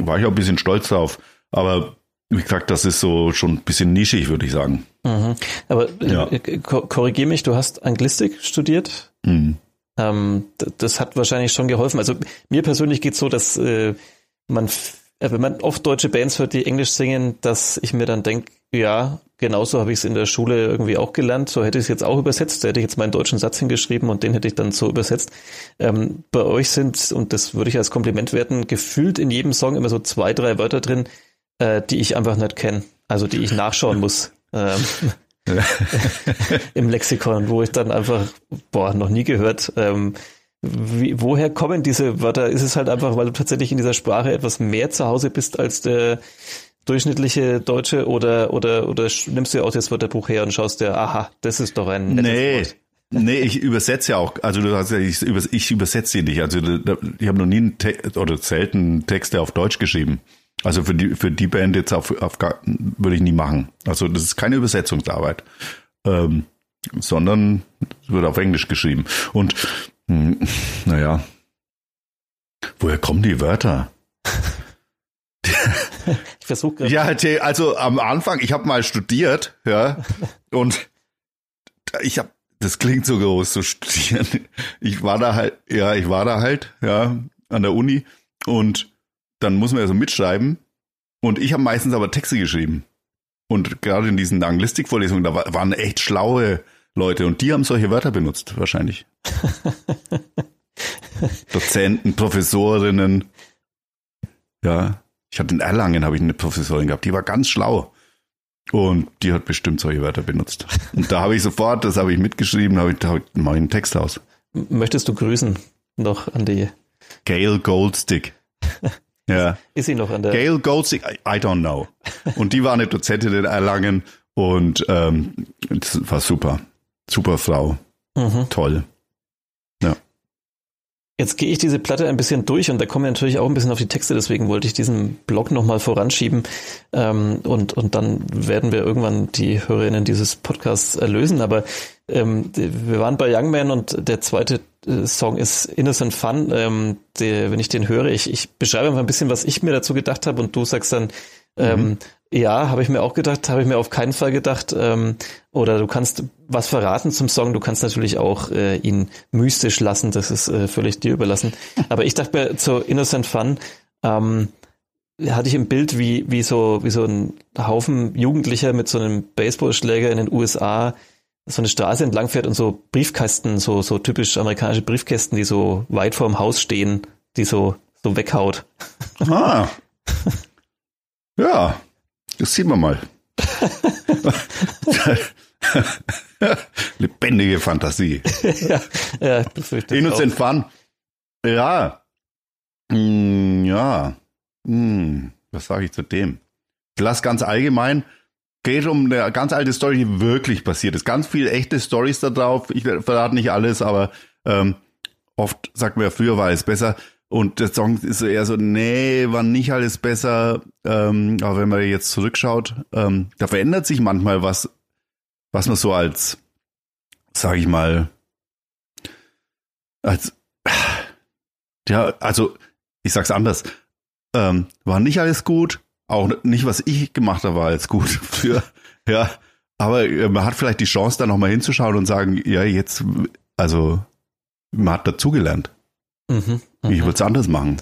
Speaker 3: war ich auch ein bisschen stolz drauf. Aber wie gesagt, das ist so schon ein bisschen nischig, würde ich sagen.
Speaker 2: Mhm. Aber ja. Äh, korrigier mich, du hast Anglistik studiert. Mhm. Ähm, das hat wahrscheinlich schon geholfen. Also mir persönlich geht's so, dass äh, man, äh, wenn man oft deutsche Bands hört, die Englisch singen, dass ich mir dann denke, ja, genauso habe ich es in der Schule irgendwie auch gelernt. So hätte ich es jetzt auch übersetzt. Da hätte ich jetzt meinen deutschen Satz hingeschrieben und den hätte ich dann so übersetzt. Ähm, bei euch sind, und das würde ich als Kompliment werten, gefühlt in jedem Song immer so zwei, drei Wörter drin, äh, die ich einfach nicht kenne. Also die ich nachschauen muss. Ähm, im Lexikon, wo ich dann einfach, boah, noch nie gehört. Ähm, wie, woher kommen diese Wörter? Ist es halt einfach, weil du tatsächlich in dieser Sprache etwas mehr zu Hause bist als der durchschnittliche Deutsche oder, oder, oder nimmst du auch das Wörterbuch her und schaust dir, aha, das ist doch ein
Speaker 3: nettes nee. Wort. Nee, ich übersetze ja auch, also du hast ja, ich, ich übersetze sie nicht. Also ich habe noch nie einen Te oder selten Texte auf Deutsch geschrieben. Also für die, für die Band jetzt auf, auf würde ich nie machen. Also das ist keine Übersetzungsarbeit, ähm, sondern wird auf Englisch geschrieben. Und mh, hm, naja, woher kommen die Wörter?
Speaker 2: ich versuche
Speaker 3: Ja, also am Anfang, ich habe mal studiert, ja, und ich habe, das klingt so groß zu studieren. Ich war da halt, ja, ich war da halt, ja, an der Uni und dann muss man ja so mitschreiben. Und ich habe meistens aber Texte geschrieben. Und gerade in diesen Anglistikvorlesungen, da waren echt schlaue Leute und die haben solche Wörter benutzt, wahrscheinlich. Dozenten, Professorinnen. Ja, ich hatte in Erlangen habe ich eine Professorin gehabt, die war ganz schlau. Und die hat bestimmt solche Wörter benutzt. Und da habe ich sofort, das habe ich mitgeschrieben, habe ich, da mache ich einen Text aus.
Speaker 2: Möchtest du grüßen noch an die
Speaker 3: Gail Goldstick. Ja.
Speaker 2: Ist sie noch an der?
Speaker 3: Gail Goldsig, I, I don't know. Und die war eine Dozentin in Erlangen und ähm, das war super. Super Frau. Mhm. Toll. Ja.
Speaker 2: Jetzt gehe ich diese Platte ein bisschen durch und da kommen wir natürlich auch ein bisschen auf die Texte, deswegen wollte ich diesen Blog nochmal voranschieben ähm, und, und dann werden wir irgendwann die Hörerinnen dieses Podcasts erlösen. Aber ähm, wir waren bei Young Man und der zweite Song ist Innocent Fun. Ähm, der, wenn ich den höre, ich, ich beschreibe einfach ein bisschen, was ich mir dazu gedacht habe und du sagst dann, ähm, mhm. ja, habe ich mir auch gedacht, habe ich mir auf keinen Fall gedacht. Ähm, oder du kannst was verraten zum Song, du kannst natürlich auch äh, ihn mystisch lassen, das ist äh, völlig dir überlassen. Aber ich dachte mir zu Innocent Fun, ähm, hatte ich im Bild, wie, wie so, wie so ein Haufen Jugendlicher mit so einem Baseballschläger in den USA so eine Straße entlang fährt und so Briefkästen, so, so typisch amerikanische Briefkästen, die so weit vorm Haus stehen, die so, so weghaut.
Speaker 3: Ah. Ja, das sieht man mal. Lebendige Fantasie.
Speaker 2: ja, ja, befürchte ich
Speaker 3: Innocent Fun. Ja. Hm, ja. Hm, was sage ich zu dem? Ich lasse ganz allgemein, geht um eine ganz alte Story, die wirklich passiert ist. Ganz viele echte Stories da drauf. Ich verrate nicht alles, aber ähm, oft sagt man ja, früher war es besser. Und der Song ist eher so, nee, war nicht alles besser. Ähm, aber wenn man jetzt zurückschaut, ähm, da verändert sich manchmal was, was man so als, sag ich mal, als, ja, also ich sag's anders, ähm, war nicht alles gut, auch nicht, was ich gemacht habe, war alles gut für, ja, aber äh, man hat vielleicht die Chance, da nochmal hinzuschauen und sagen, ja, jetzt, also man hat dazugelernt.
Speaker 2: Mhm,
Speaker 3: Ich
Speaker 2: mhm.
Speaker 3: würde es anders machen.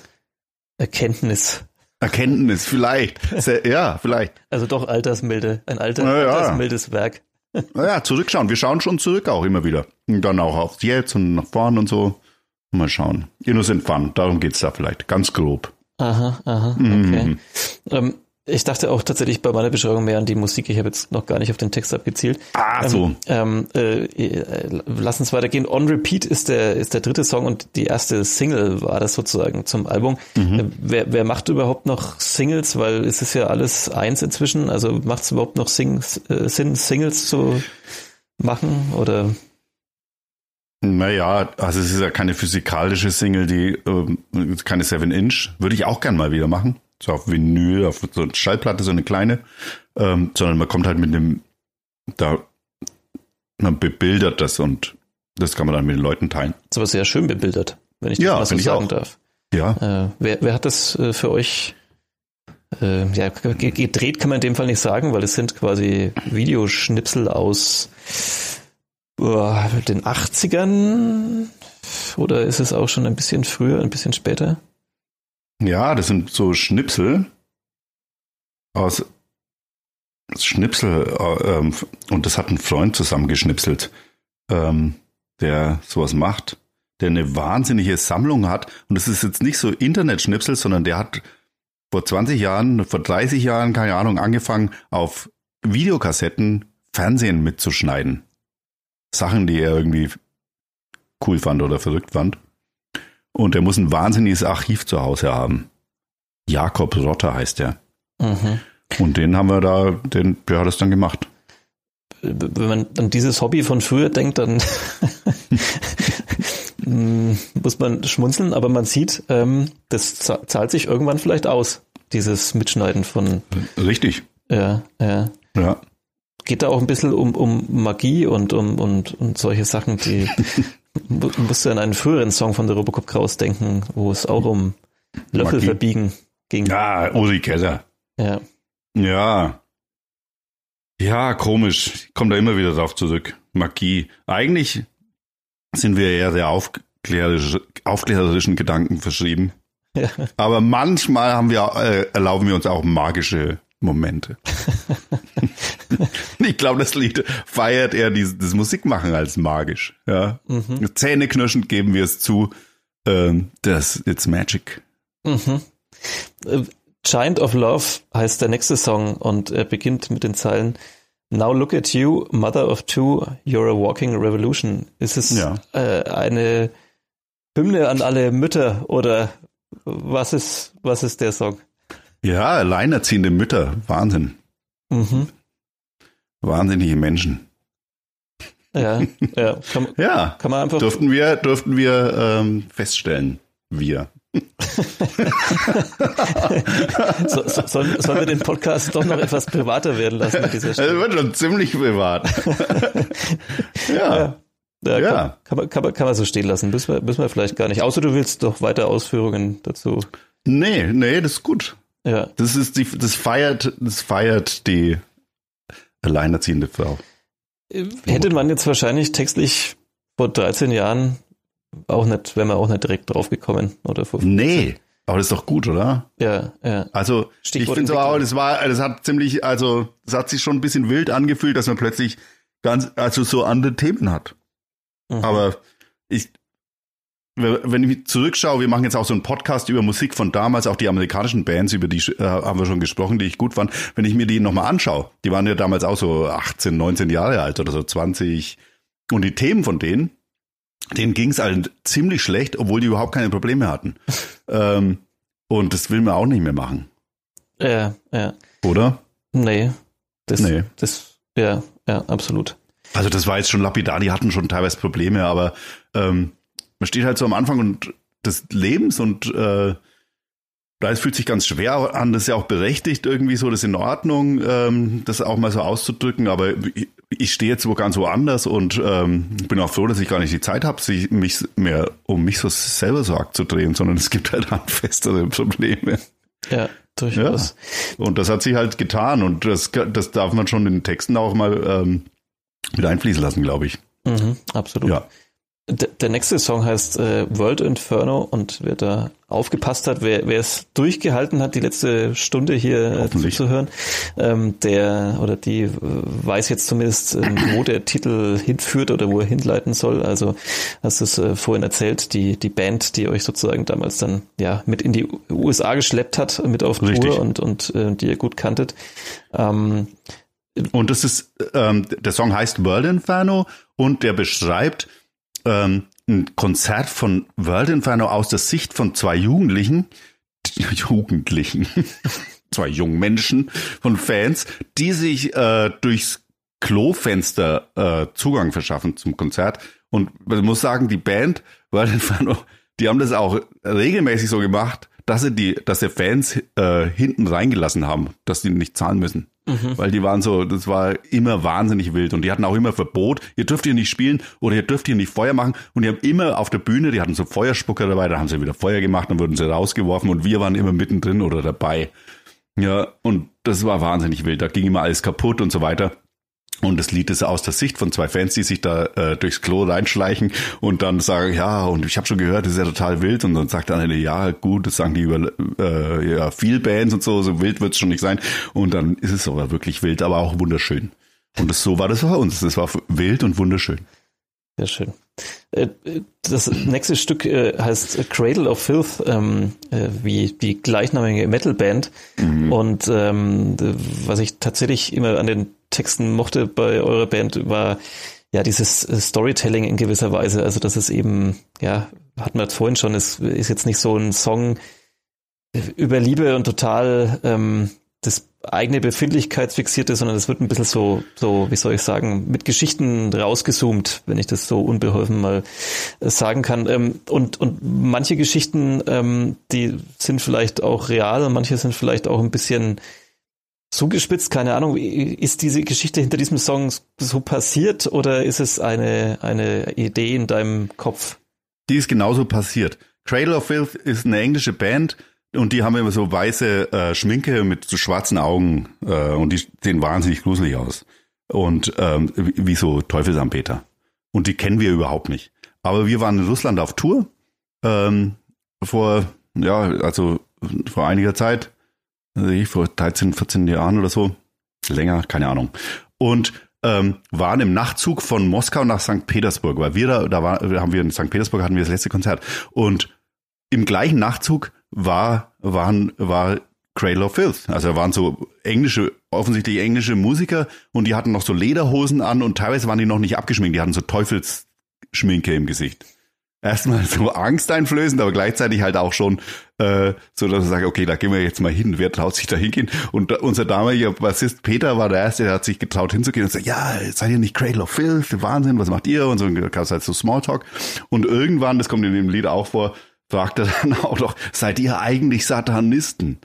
Speaker 2: Erkenntnis.
Speaker 3: Erkenntnis, vielleicht. Sehr, ja, vielleicht.
Speaker 2: Also doch altersmilde. Ein alter,
Speaker 3: Na ja.
Speaker 2: altersmildes Werk.
Speaker 3: Naja, zurückschauen. Wir schauen schon zurück auch immer wieder. Und dann auch aufs Jetzt und nach vorn und so. Mal schauen. Innocent Fun, darum geht's da vielleicht. Ganz grob.
Speaker 2: Aha, aha,
Speaker 3: Mhm.
Speaker 2: okay. Ähm, ich dachte auch tatsächlich bei meiner Beschreibung mehr an die Musik. Ich habe jetzt noch gar nicht auf den Text abgezielt.
Speaker 3: Ah, so.
Speaker 2: Ähm, äh, äh, lass uns weitergehen. On Repeat ist der, ist der dritte Song und die erste Single war das sozusagen zum Album.
Speaker 3: Mhm.
Speaker 2: Äh, wer, wer macht überhaupt noch Singles? Weil es ist ja alles eins inzwischen. Also macht es überhaupt noch Sing, äh, Sinn, Singles zu machen? Oder
Speaker 3: Naja, also es ist ja keine physikalische Single, die ähm, keine 7-Inch. Würde ich auch gern mal wieder machen. So auf Vinyl, auf so eine Schallplatte, so eine kleine. Ähm, sondern man kommt halt mit dem, da, man bebildert das und das kann man dann mit den Leuten teilen.
Speaker 2: ist aber sehr schön bebildert, wenn ich das
Speaker 3: Ja,
Speaker 2: mal so sagen
Speaker 3: auch.
Speaker 2: darf.
Speaker 3: Ja.
Speaker 2: Äh, wer, wer hat das äh, für euch äh, ja, ge- gedreht kann man in dem Fall nicht sagen, weil es sind quasi Videoschnipsel aus den 80ern oder ist es auch schon ein bisschen früher, ein bisschen später?
Speaker 3: Ja, das sind so Schnipsel aus Schnipsel äh, ähm, und das hat ein Freund zusammengeschnipselt, ähm, der sowas macht, der eine wahnsinnige Sammlung hat und das ist jetzt nicht so Internetschnipsel, sondern der hat vor 20 Jahren, vor 30 Jahren, keine Ahnung, angefangen auf Videokassetten Fernsehen mitzuschneiden. Sachen, die er irgendwie cool fand oder verrückt fand. Und er muss ein wahnsinniges Archiv zu Hause haben. Jakob Rotter heißt er.
Speaker 2: Mhm.
Speaker 3: Und den haben wir da, den, der hat es dann gemacht.
Speaker 2: Wenn man an dieses Hobby von früher denkt, dann mm, muss man schmunzeln, aber man sieht, ähm, das za- zahlt sich irgendwann vielleicht aus, dieses Mitschneiden von,
Speaker 3: Richtig.
Speaker 2: ja, ja.
Speaker 3: Ja.
Speaker 2: Geht da auch ein bisschen um, um Magie und um und, und solche Sachen, die mu- musst du an einen früheren Song von der Robocop Kraus denken, wo es auch um Löffel
Speaker 3: Magie.
Speaker 2: verbiegen ging.
Speaker 3: Ja, Uri Keller.
Speaker 2: Ja.
Speaker 3: Ja. Ja, komisch. Ich komme da immer wieder drauf zurück. Magie. Eigentlich sind wir eher der aufklärerisch, aufklärerischen Gedanken verschrieben.
Speaker 2: Ja.
Speaker 3: Aber manchmal haben wir, äh, erlauben wir uns auch magische Momente. ich glaube, das Lied feiert eher dieses, das Musikmachen als magisch. Ja.
Speaker 2: Mhm.
Speaker 3: Zähneknirschend geben wir es zu. Ähm, das it's magic.
Speaker 2: Mhm. Äh, Giant of Love heißt der nächste Song und er beginnt mit den Zeilen Now look at you, mother of two, you're a walking revolution. Ist es
Speaker 3: Ja.
Speaker 2: äh, eine Hymne an alle Mütter oder was ist, was ist der Song?
Speaker 3: Ja, alleinerziehende Mütter. Wahnsinn.
Speaker 2: Mhm.
Speaker 3: Wahnsinnige Menschen.
Speaker 2: Ja, ja, kann,
Speaker 3: Ja,
Speaker 2: kann man einfach
Speaker 3: durften wir, durften wir ähm, feststellen. Wir.
Speaker 2: So, so, sollen, sollen wir den Podcast doch noch etwas privater werden lassen an dieser
Speaker 3: Das
Speaker 2: Stelle?
Speaker 3: wird schon ziemlich privat. ja.
Speaker 2: Ja,
Speaker 3: Ja.
Speaker 2: Kann, kann, man, kann, man, kann man so stehen lassen. Müssen wir, müssen wir vielleicht gar nicht. Außer du willst doch weiter Ausführungen dazu.
Speaker 3: Nee, nee, das ist gut.
Speaker 2: Ja.
Speaker 3: Das ist die, das feiert, das feiert die alleinerziehende Frau.
Speaker 2: Hätte man jetzt wahrscheinlich textlich vor 13 Jahren auch nicht, wäre man auch nicht direkt drauf gekommen. Oder vor 15.
Speaker 3: Nee, Aber das ist doch gut, oder?
Speaker 2: Ja, ja.
Speaker 3: Also
Speaker 2: Stichwort
Speaker 3: ich finde auch, das war, das hat ziemlich, also das hat sich schon ein bisschen wild angefühlt, dass man plötzlich ganz, also so andere Themen hat.
Speaker 2: Mhm.
Speaker 3: Aber ich, wenn ich zurückschaue, wir machen jetzt auch so einen Podcast über Musik von damals, auch die amerikanischen Bands, über die äh, haben wir schon gesprochen, die ich gut fand. Wenn ich mir die nochmal anschaue, die waren ja damals auch so 18, 19 Jahre alt oder so 20. Und die Themen von denen, denen ging es halt ziemlich schlecht, obwohl die überhaupt keine Probleme hatten. ähm, und das will man auch nicht mehr machen,
Speaker 2: Ja, ja.
Speaker 3: oder?
Speaker 2: Nee. Das,
Speaker 3: Nee.
Speaker 2: das, ja, ja, absolut.
Speaker 3: Also das war jetzt schon lapidar, die hatten schon teilweise Probleme, aber ähm, man steht halt so am Anfang und des Lebens und äh, da fühlt sich ganz schwer an, das ist ja auch berechtigt irgendwie so, das ist in Ordnung, ähm, das auch mal so auszudrücken, aber ich, ich stehe jetzt wo ganz woanders und ähm, bin auch froh, dass ich gar nicht die Zeit habe, sich mich mehr um mich so selber so abzudrehen, sondern es gibt halt handfestere Probleme.
Speaker 2: Ja, durchaus.
Speaker 3: Und das hat sich halt getan und das, das darf man schon in den Texten auch mal ähm, mit einfließen lassen, glaube ich.
Speaker 2: Mhm, absolut.
Speaker 3: Ja.
Speaker 2: Der, nächste Song heißt äh, World Inferno und wer da aufgepasst hat, wer, wer es durchgehalten hat, die letzte Stunde hier äh, zuzuhören, ähm, der oder die äh, weiß jetzt zumindest, ähm, wo der Titel hinführt oder wo er hinleiten soll. Also hast du es äh, vorhin erzählt, die, die Band, die euch sozusagen damals dann ja mit in die USA geschleppt hat, mit auf
Speaker 3: Richtig.
Speaker 2: Tour und, und äh, die ihr gut kanntet. Ähm,
Speaker 3: Und das ist, ähm, der Song heißt World Inferno und der beschreibt ähm, ein Konzert von World Inferno aus der Sicht von zwei Jugendlichen, Jugendlichen, zwei jungen Menschen von Fans, die sich äh, durchs Klofenster äh, Zugang verschaffen zum Konzert. Und man muss sagen, die Band World Inferno, die haben das auch regelmäßig so gemacht, dass sie die, dass sie Fans äh, hinten reingelassen haben, dass die nicht zahlen müssen. Weil die waren so, das war immer wahnsinnig wild und die hatten auch immer Verbot, ihr dürft hier nicht spielen oder ihr dürft hier nicht Feuer machen und die haben immer auf der Bühne, die hatten so Feuerspucker dabei, da haben sie wieder Feuer gemacht, dann wurden sie rausgeworfen und wir waren immer mittendrin oder dabei. Ja, und das war wahnsinnig wild, da ging immer alles kaputt und so weiter. Und das Lied ist aus der Sicht von zwei Fans, die sich da äh, durchs Klo reinschleichen und dann sagen, ja, und ich habe schon gehört, das ist ja total wild. Und dann sagt dann eine, ja, gut, das sagen die über äh, ja, viel Bands und so, so wild wird's schon nicht sein. Und dann ist es aber wirklich wild, aber auch wunderschön. Und das, so war das bei uns. Das war wild und wunderschön.
Speaker 2: Sehr schön. Äh, Das nächste Stück äh, heißt Cradle of Filth, ähm, äh, wie die gleichnamige Metalband. Und ähm, was ich tatsächlich immer an den Texten mochte bei eurer Band, war ja dieses Storytelling in gewisser Weise. Also dass es eben, ja, hatten wir jetzt vorhin schon, es ist jetzt nicht so ein Song über Liebe und total ähm, das eigene Befindlichkeitsfixierte, sondern es wird ein bisschen so, so, wie soll ich sagen, mit Geschichten rausgezoomt, wenn ich das so unbeholfen mal äh, sagen kann. Ähm, und, und manche Geschichten, ähm, die sind vielleicht auch real und manche sind vielleicht auch ein bisschen zugespitzt, keine Ahnung. Ist diese Geschichte hinter diesem Song so passiert oder ist es eine, eine Idee in deinem Kopf?
Speaker 3: Die ist genauso passiert. Cradle of Filth ist eine englische Band und die haben immer so weiße äh, Schminke mit so schwarzen Augen äh, und die sehen wahnsinnig gruselig aus. Und ähm, wie, so Teufelsanbeter. Und die kennen wir überhaupt nicht. Aber wir waren in Russland auf Tour ähm, vor, ja, also vor einiger Zeit, ich, vor 13, 14 Jahren oder so, länger, keine Ahnung. Und ähm, waren im Nachtzug von Moskau nach St. Petersburg, weil wir da, da war, haben wir in St. Petersburg hatten wir das letzte Konzert. Und im gleichen Nachtzug war, waren, war Cradle of Filth. Also da waren so englische, offensichtlich englische Musiker und die hatten noch so Lederhosen an und teilweise waren die noch nicht abgeschminkt. Die hatten so Teufelsschminke im Gesicht. Erstmal so angsteinflößend, aber gleichzeitig halt auch schon äh, so, dass ich sage, okay, da gehen wir jetzt mal hin. Wer traut sich da hingehen? Und da, unser damaliger Bassist Peter war der Erste, der hat sich getraut hinzugehen und sagt, ja, seid ihr nicht Cradle of Filth? Wahnsinn, was macht ihr? Und so gab es halt so Smalltalk. Und irgendwann, das kommt in dem Lied auch vor, fragt er dann auch noch, seid ihr eigentlich Satanisten?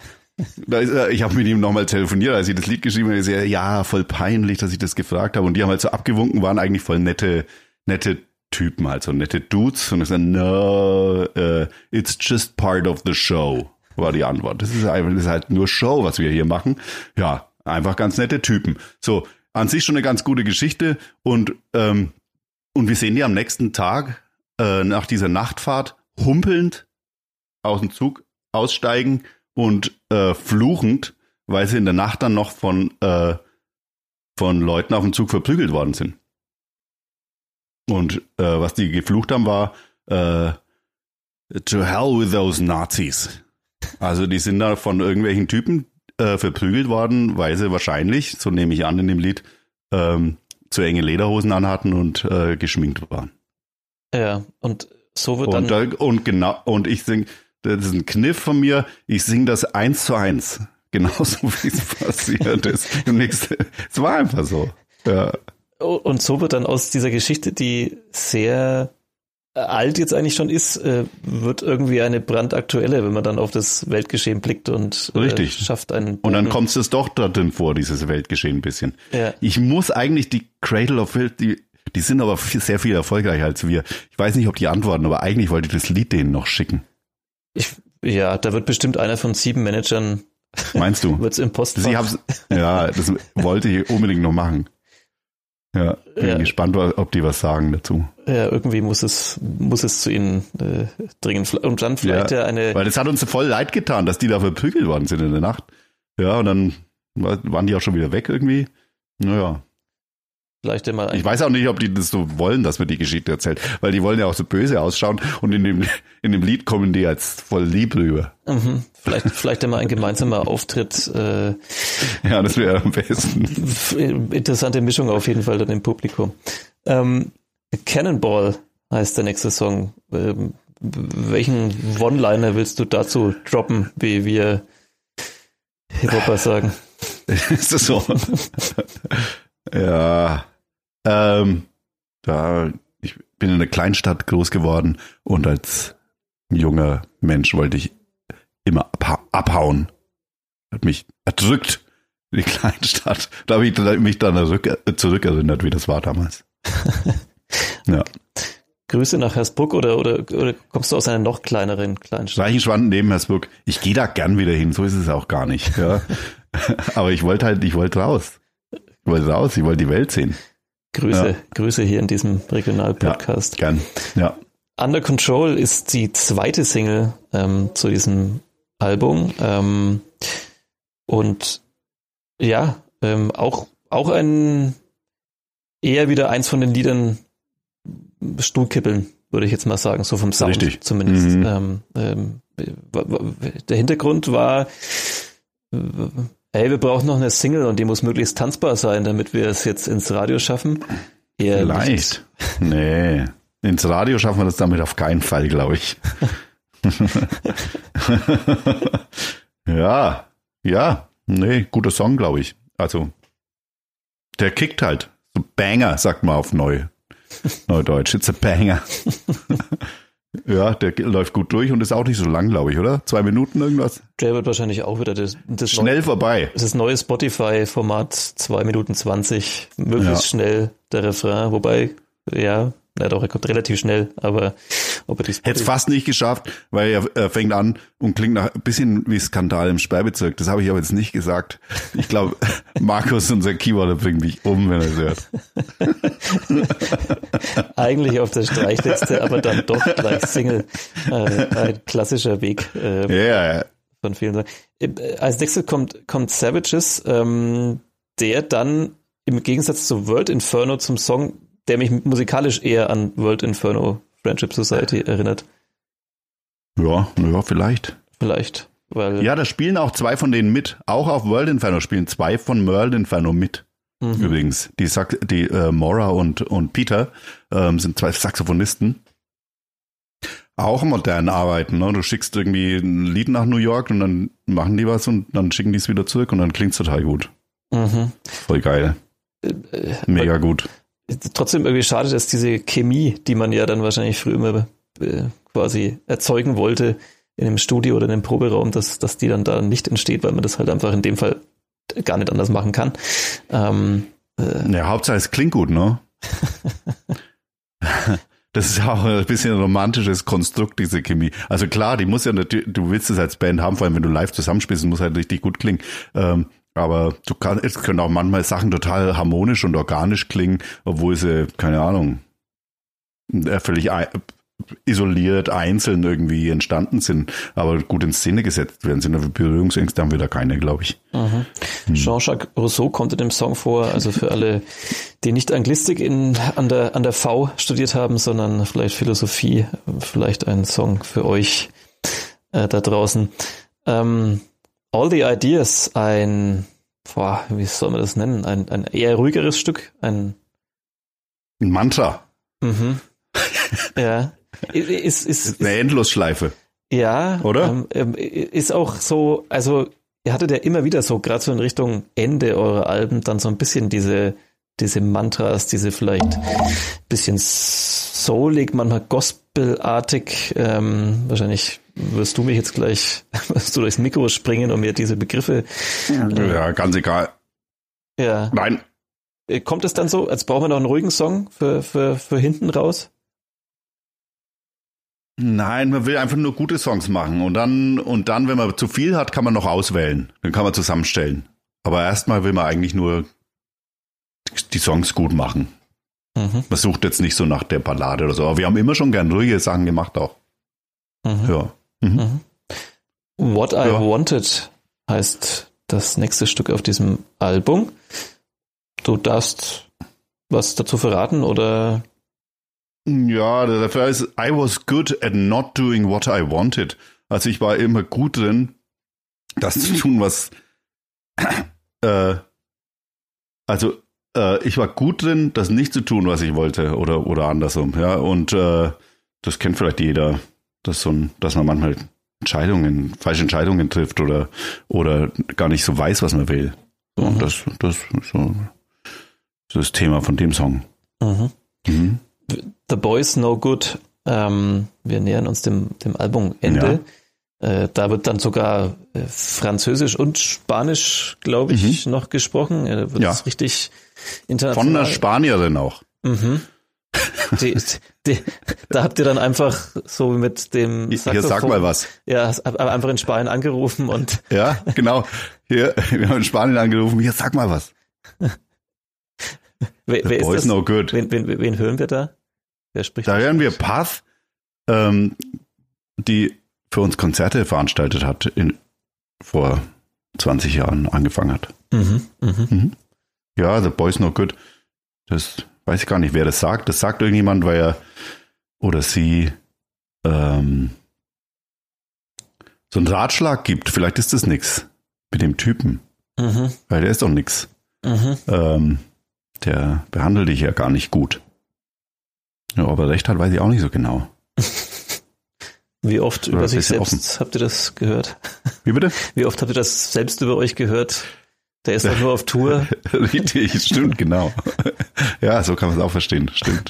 Speaker 3: Er, ich habe mit ihm nochmal telefoniert, als ich das Lied geschrieben habe. Er sagt, ja, voll peinlich, dass ich das gefragt habe. Und die haben halt so abgewunken, waren eigentlich voll nette, nette Typen, halt so nette Dudes. Und ich sage, no, uh, it's just part of the show, war die Antwort. Das ist, einfach, das ist halt nur Show, was wir hier machen. Ja, einfach ganz nette Typen. So, an sich schon eine ganz gute Geschichte. Und, ähm, und wir sehen die am nächsten Tag, äh, nach dieser Nachtfahrt, humpelnd aus dem Zug aussteigen und äh, fluchend, weil sie in der Nacht dann noch von, äh, von Leuten auf dem Zug verprügelt worden sind. Und äh, was die geflucht haben, war äh, To hell with those Nazis. Also die sind da von irgendwelchen Typen äh, verprügelt worden, weil sie wahrscheinlich, so nehme ich an in dem Lied, ähm, zu enge Lederhosen anhatten und äh, geschminkt waren.
Speaker 2: Ja, und so wird
Speaker 3: und,
Speaker 2: dann.
Speaker 3: Da, und genau, und ich sing, das ist ein Kniff von mir, ich singe das eins zu eins. Genauso wie es passiert ist. es war einfach so. Ja.
Speaker 2: Und so wird dann aus dieser Geschichte, die sehr alt jetzt eigentlich schon ist, äh, wird irgendwie eine brandaktuelle, wenn man dann auf das Weltgeschehen blickt und
Speaker 3: äh, Richtig.
Speaker 2: schafft einen.
Speaker 3: Und dann kommt es doch drin vor, dieses Weltgeschehen ein bisschen. Ja. Ich muss eigentlich die Cradle of Filth, die, die sind aber viel, sehr viel erfolgreicher als wir. Ich weiß nicht, ob die antworten, aber eigentlich wollte ich das Lied denen noch schicken.
Speaker 2: Ich, ja, da wird bestimmt einer von sieben Managern.
Speaker 3: Meinst du?
Speaker 2: Wird's im Postfach.
Speaker 3: Sie haben's, ja, das wollte ich unbedingt noch machen. Ja, bin ja. gespannt, ob die was sagen dazu.
Speaker 2: Ja, irgendwie muss es, muss es zu ihnen äh, dringen. Und dann vielleicht ja, ja eine.
Speaker 3: Weil das hat uns voll leid getan, dass die da verprügelt worden sind in der Nacht. Ja, und dann waren die auch schon wieder weg irgendwie. Naja.
Speaker 2: Vielleicht immer
Speaker 3: ich weiß auch nicht, ob die das so wollen, dass man die Geschichte erzählt, weil die wollen ja auch so böse ausschauen und in dem, in dem Lied kommen die als voll lieb rüber.
Speaker 2: Mhm. Vielleicht, vielleicht immer ein gemeinsamer Auftritt. Äh,
Speaker 3: ja, das wäre am besten.
Speaker 2: Interessante Mischung auf jeden Fall dann im Publikum. Ähm, Cannonball heißt der nächste Song. Ähm, welchen One-Liner willst du dazu droppen, wie wir Hip-Hopper sagen?
Speaker 3: Ist das so? ja. Ähm, da, ich bin in einer Kleinstadt groß geworden und als junger Mensch wollte ich immer abhauen. Hat mich erdrückt, die Kleinstadt. Da habe ich mich dann zurückerinnert, wie das war damals. ja.
Speaker 2: Grüße nach Hersbruck oder, oder, oder kommst du aus einer noch kleineren Kleinstadt?
Speaker 3: Reichenschwanden neben Hersbruck. Ich gehe da gern wieder hin, so ist es auch gar nicht. Ja. Aber ich wollte halt, ich wollte raus. Ich wollte raus, ich wollte die Welt sehen.
Speaker 2: Grüße, ja. Grüße hier in diesem Regionalpodcast.
Speaker 3: Ja, gern, ja.
Speaker 2: Under Control ist die zweite Single ähm, zu diesem Album. Ähm, und ja, ähm, auch, auch ein eher wieder eins von den Liedern Stuhlkippeln, würde ich jetzt mal sagen, so vom Sound
Speaker 3: Richtig.
Speaker 2: zumindest. Mhm. Ähm, ähm, der Hintergrund war, hey, wir brauchen noch eine Single und die muss möglichst tanzbar sein, damit wir es jetzt ins Radio schaffen.
Speaker 3: Eher Vielleicht. Nicht. Nee. Ins Radio schaffen wir das damit auf keinen Fall, glaube ich. ja, ja, nee, guter Song, glaube ich. Also, der kickt halt. So Banger, sagt man auf Neu. Neudeutsch. It's a Banger. Ja, der läuft gut durch und ist auch nicht so lang, glaube ich, oder? Zwei Minuten irgendwas?
Speaker 2: Der wird wahrscheinlich auch wieder das,
Speaker 3: das schnell neue, vorbei.
Speaker 2: Das ist neue Spotify-Format, zwei Minuten zwanzig, möglichst ja. schnell der Refrain, wobei, ja, ja, doch, er kommt relativ schnell, aber ob er
Speaker 3: die Hätte es fast nicht geschafft, weil er, er, fängt an und klingt nach ein bisschen wie Skandal im Sperrbezirk. Das habe ich aber jetzt nicht gesagt. Ich glaube, Markus, unser Keyboarder, bringt mich um, wenn er es hört.
Speaker 2: Eigentlich auf der Streichliste, aber dann doch gleich Single. Äh, ein klassischer Weg.
Speaker 3: Äh, ja, ja.
Speaker 2: Von vielen Sachen. Äh, als nächstes kommt, kommt Savages, ähm, der dann im Gegensatz zu World Inferno zum Song der mich musikalisch eher an World Inferno Friendship Society erinnert.
Speaker 3: Ja, ja, vielleicht.
Speaker 2: Vielleicht. Weil
Speaker 3: ja, da spielen auch zwei von denen mit. Auch auf World Inferno spielen zwei von World Inferno mit. Mhm. Übrigens, die, Sax die äh, Maura und, und Peter ähm, sind zwei Saxophonisten. Auch modern arbeiten. Ne? Du schickst irgendwie ein Lied nach New York und dann machen die was und dann schicken die es wieder zurück und dann klingt es total gut. Mhm. Voll geil. Äh, äh, Mega gut
Speaker 2: trotzdem irgendwie schade, dass diese Chemie, die man ja dann wahrscheinlich früher immer äh, quasi erzeugen wollte in einem Studio oder in einem Proberaum, dass, dass die dann da nicht entsteht, weil man das halt einfach in dem Fall gar nicht anders machen kann. Ähm,
Speaker 3: äh, ja, Hauptsache es klingt gut, ne? Das ist auch ein bisschen ein romantisches Konstrukt, diese Chemie. Also klar, die muss ja natürlich, du willst es als Band haben, vor allem wenn du live zusammenspielst, muss halt richtig gut klingen. Ähm, aber du kannst, es können auch manchmal Sachen total harmonisch und organisch klingen, obwohl sie, keine Ahnung, äh, völlig isoliert, einzeln irgendwie entstanden sind, aber gut in Szene gesetzt werden sind. Berührungsängste haben wir da keine, glaube ich.
Speaker 2: Mhm. Hm. Jean-Jacques Rousseau kommt in dem Song vor, also für alle, die nicht Anglistik in, an, der, an der V studiert haben, sondern vielleicht Philosophie, vielleicht ein Song für euch äh, da draußen. Ähm, All the Ideas, ein, boah, wie soll man das nennen? Ein, ein eher ruhigeres Stück, ein,
Speaker 3: ein Mantra.
Speaker 2: Mhm. ja. Ist, ist, ist,
Speaker 3: eine Endlosschleife.
Speaker 2: Ja.
Speaker 3: Oder?
Speaker 2: Ähm, ähm, ist auch so, also ihr hattet ja immer wieder so, gerade so in Richtung Ende eurer Alben, dann so ein bisschen diese, diese Mantras, diese vielleicht bisschen soulig, manchmal gospelartig. Ähm, wahrscheinlich wirst du mich jetzt gleich, wirst du durchs Mikro springen und mir diese Begriffe.
Speaker 3: Äh, ja, ganz egal.
Speaker 2: Ja.
Speaker 3: Nein.
Speaker 2: Äh, kommt es dann so, als brauchen wir noch einen ruhigen Song für, für, für hinten raus?
Speaker 3: Nein, man will einfach nur gute Songs machen und dann, und dann, wenn man zu viel hat, kann man noch auswählen. Dann kann man zusammenstellen. Aber erstmal will man eigentlich nur die Songs gut machen. Mhm. Man sucht jetzt nicht so nach der Ballade oder so. Aber wir haben immer schon gern ruhige Sachen gemacht auch. Mhm. Ja. Mhm.
Speaker 2: mhm. What I ja. Wanted heißt das nächste Stück auf diesem Album. Du darfst was dazu verraten oder
Speaker 3: ja, der Fall ist, I was good at not doing what I wanted. Also ich war immer gut drin, das zu tun, was äh, also äh, ich war gut drin, das nicht zu tun, was ich wollte, oder oder andersrum, ja. Und äh, das kennt vielleicht jeder, dass so ein, dass man manchmal Entscheidungen, falsche Entscheidungen trifft oder oder gar nicht so weiß, was man will. So, mhm. das, das so, das Thema von dem Song. Mhm.
Speaker 2: Mhm. The Boys No Good. Ähm, wir nähern uns dem, dem Albumende. Ja. Äh, da wird dann sogar äh, Französisch und Spanisch, glaube ich, mhm. noch gesprochen. Äh, wird
Speaker 3: ja.
Speaker 2: richtig international.
Speaker 3: Von einer Spanierin auch.
Speaker 2: Mhm. Die, die, da habt ihr dann einfach so mit dem
Speaker 3: Saxophon, Hier sag mal was.
Speaker 2: Ja, einfach in Spanien angerufen und
Speaker 3: Ja, genau. Hier, wir haben in Spanien angerufen. Hier sag mal was.
Speaker 2: wer, wer ist das? no good. Wen, wen, wen hören wir da? Wer spricht?
Speaker 3: Da hören wir Path, ähm, die für uns Konzerte veranstaltet hat, in, vor 20 Jahren angefangen hat. Mhm, mh. mhm. Ja, The Boys No Good. Das weiß ich gar nicht, wer das sagt. Das sagt irgendjemand, weil er oder sie ähm, so einen Ratschlag gibt. Vielleicht ist das nix mit dem Typen. Mhm. Weil der ist doch nix. Mhm. Ähm, der behandelt dich ja gar nicht gut. Ja, ob er recht hat, weiß ich auch nicht so genau.
Speaker 2: Wie oft Oder über sich selbst offen. habt ihr das gehört?
Speaker 3: Wie bitte?
Speaker 2: Wie oft habt ihr das selbst über euch gehört? Der ist doch nur auf Tour.
Speaker 3: Richtig, stimmt, genau. Ja, so kann man es auch verstehen, stimmt.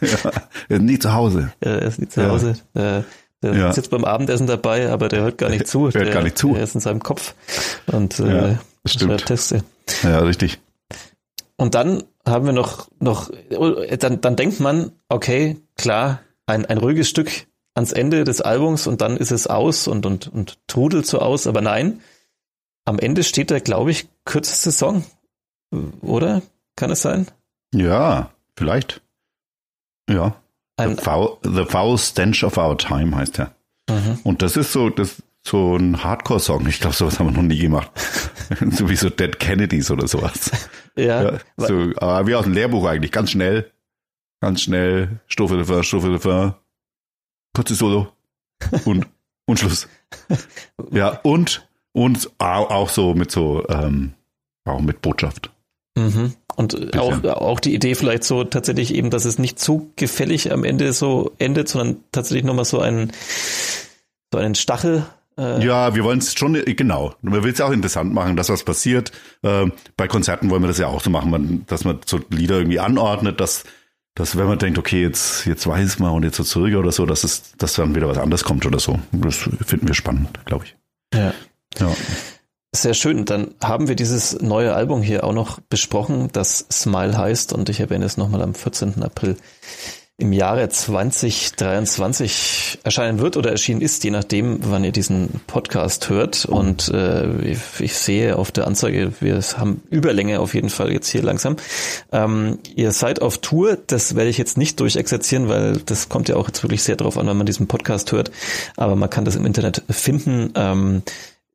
Speaker 3: Ja, er ist nie zu Hause.
Speaker 2: Ja, er ist nie zu Hause. Ja. Der ja. sitzt beim Abendessen dabei, aber der hört gar nicht zu.
Speaker 3: Der hört gar nicht zu.
Speaker 2: Er ist in seinem Kopf und äh,
Speaker 3: stimmt.
Speaker 2: Texte.
Speaker 3: Ja, richtig.
Speaker 2: Und dann haben wir noch, noch dann, dann denkt man, okay, klar, ein, ein ruhiges Stück ans Ende des Albums und dann ist es aus und, und, und trudelt so aus, aber nein, am Ende steht der, glaube ich, kürzeste Song, oder? Kann es sein?
Speaker 3: Ja, vielleicht. Ja. Ein, the, foul, the Foul Stench of Our Time heißt er. Mhm. Und das ist so, das, so ein Hardcore-Song. Ich glaube, sowas haben wir noch nie gemacht. so wie so Dead Kennedys oder sowas.
Speaker 2: Ja. ja
Speaker 3: so, aber wie aus dem Lehrbuch eigentlich. Ganz schnell. Ganz schnell. Strophe, Refrain, Strophe, Refrain. Kurzes Solo. Und, und Schluss. Ja, und, und auch so mit so, ähm, auch mit Botschaft.
Speaker 2: Mhm. Und auch, auch die Idee vielleicht so tatsächlich eben, dass es nicht zu gefällig am Ende so endet, sondern tatsächlich nochmal so einen, so einen Stachel
Speaker 3: äh, ja, wir wollen es schon, genau. Man will es auch interessant machen, dass was passiert. Äh, bei Konzerten wollen wir das ja auch so machen, man, dass man so Lieder irgendwie anordnet, dass, dass wenn man denkt, okay, jetzt, jetzt weiß man und jetzt so zurück oder so, dass es, dass dann wieder was anderes kommt oder so. Das finden wir spannend, glaube ich.
Speaker 2: Ja. Ja. Sehr schön. Dann haben wir dieses neue Album hier auch noch besprochen, das Smile heißt und ich erwähne es nochmal am 14. April im Jahre 2023 erscheinen wird oder erschienen ist, je nachdem, wann ihr diesen Podcast hört. Und äh, ich, ich sehe auf der Anzeige, wir haben Überlänge auf jeden Fall jetzt hier langsam. Ähm, ihr seid auf Tour, das werde ich jetzt nicht durchexerzieren, weil das kommt ja auch jetzt wirklich sehr darauf an, wenn man diesen Podcast hört. Aber man kann das im Internet finden. Ähm,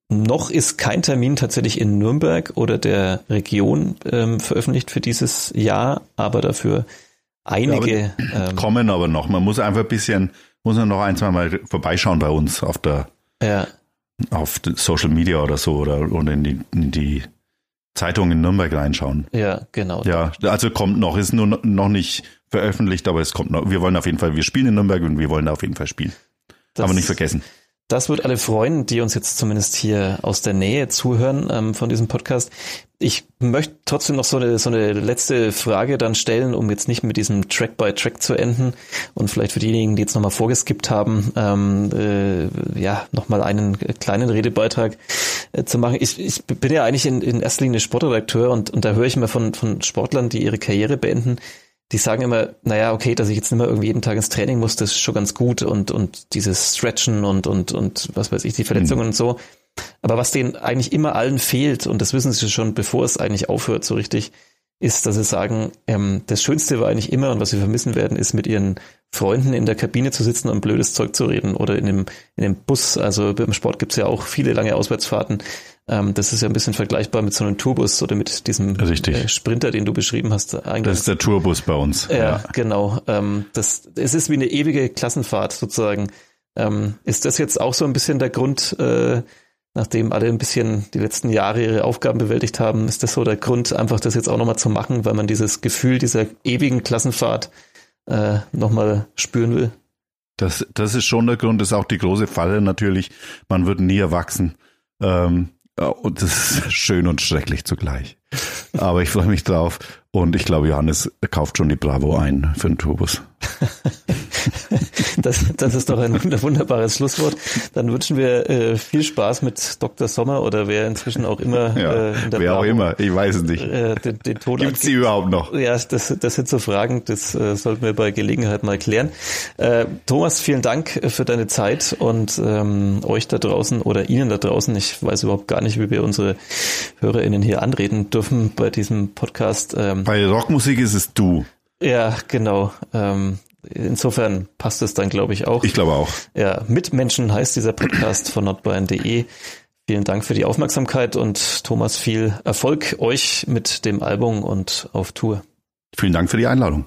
Speaker 2: noch ist kein Termin tatsächlich in Nürnberg oder der Region ähm, veröffentlicht für dieses Jahr, aber dafür einige.
Speaker 3: Ja, ähm, kommen aber noch. Man muss einfach ein bisschen, muss man noch ein, zwei Mal vorbeischauen bei uns auf der
Speaker 2: ja.
Speaker 3: auf Social Media oder so oder, oder in die, in die Zeitung in Nürnberg reinschauen.
Speaker 2: Ja, genau.
Speaker 3: Ja, also kommt noch, ist nur noch nicht veröffentlicht, aber es kommt noch. Wir wollen auf jeden Fall, wir spielen in Nürnberg und wir wollen da auf jeden Fall spielen. Das, aber nicht vergessen.
Speaker 2: Das wird alle freuen, die uns jetzt zumindest hier aus der Nähe zuhören ähm, von diesem Podcast. Ich möchte trotzdem noch so eine, so eine letzte Frage dann stellen, um jetzt nicht mit diesem Track by Track zu enden und vielleicht für diejenigen, die jetzt nochmal vorgeskippt haben, ähm, äh, ja, nochmal einen kleinen Redebeitrag äh, zu machen. Ich, ich bin ja eigentlich in, in erster Linie Sportredakteur und, und da höre ich immer von, von Sportlern, die ihre Karriere beenden, die sagen immer, naja, okay, dass ich jetzt nicht mehr irgendwie jeden Tag ins Training muss, das ist schon ganz gut und, und dieses Stretchen und, und, und was weiß ich, die Verletzungen mhm. und so. Aber was denen eigentlich immer allen fehlt, und das wissen sie schon, bevor es eigentlich aufhört so richtig, ist, dass sie sagen, ähm, das Schönste war eigentlich immer und was sie vermissen werden, ist mit ihren Freunden in der Kabine zu sitzen und blödes Zeug zu reden oder in dem, in dem Bus. Also beim Sport gibt's ja auch viele lange Auswärtsfahrten. Ähm, das ist ja ein bisschen vergleichbar mit so einem Tourbus oder mit diesem äh, Sprinter, den du beschrieben hast.
Speaker 3: Eigentlich. Das ist der Tourbus bei uns.
Speaker 2: Ja, ja. genau. Ähm, das, es ist wie eine ewige Klassenfahrt sozusagen. Ähm, ist das jetzt auch so ein bisschen der Grund, äh, nachdem alle ein bisschen die letzten Jahre ihre Aufgaben bewältigt haben, ist das so der Grund, einfach das jetzt auch nochmal zu machen, weil man dieses Gefühl dieser ewigen Klassenfahrt äh, nochmal spüren will?
Speaker 3: Das, das ist schon der Grund, das ist auch die große Falle natürlich. Man wird nie erwachsen. Ähm, und das ist schön und schrecklich zugleich. Aber ich freue mich drauf. Und ich glaube, Johannes kauft schon die Bravo ein für den Turbus.
Speaker 2: das, das ist doch ein wunderbares Schlusswort. Dann wünschen wir äh, viel Spaß mit Dr. Sommer oder wer inzwischen auch immer
Speaker 3: ja, äh, in der Wer Bravo, auch immer, ich weiß es nicht. Äh,
Speaker 2: den, den Ton
Speaker 3: Gibt's sie überhaupt noch?
Speaker 2: Ja, das, das sind so Fragen, das äh, sollten wir bei Gelegenheit mal klären. Äh, Thomas, vielen Dank für deine Zeit und ähm, euch da draußen oder Ihnen da draußen. Ich weiß überhaupt gar nicht, wie wir unsere HörerInnen hier anreden dürfen bei diesem Podcast.
Speaker 3: Ähm, bei Rockmusik ist es du.
Speaker 2: Ja, genau. Ähm, insofern passt es dann, glaube ich, auch.
Speaker 3: Ich glaube auch.
Speaker 2: Ja, Mitmenschen heißt dieser Podcast von nordbayern.de. Vielen Dank für die Aufmerksamkeit und Thomas, viel Erfolg euch mit dem Album und auf Tour.
Speaker 3: Vielen Dank für die Einladung.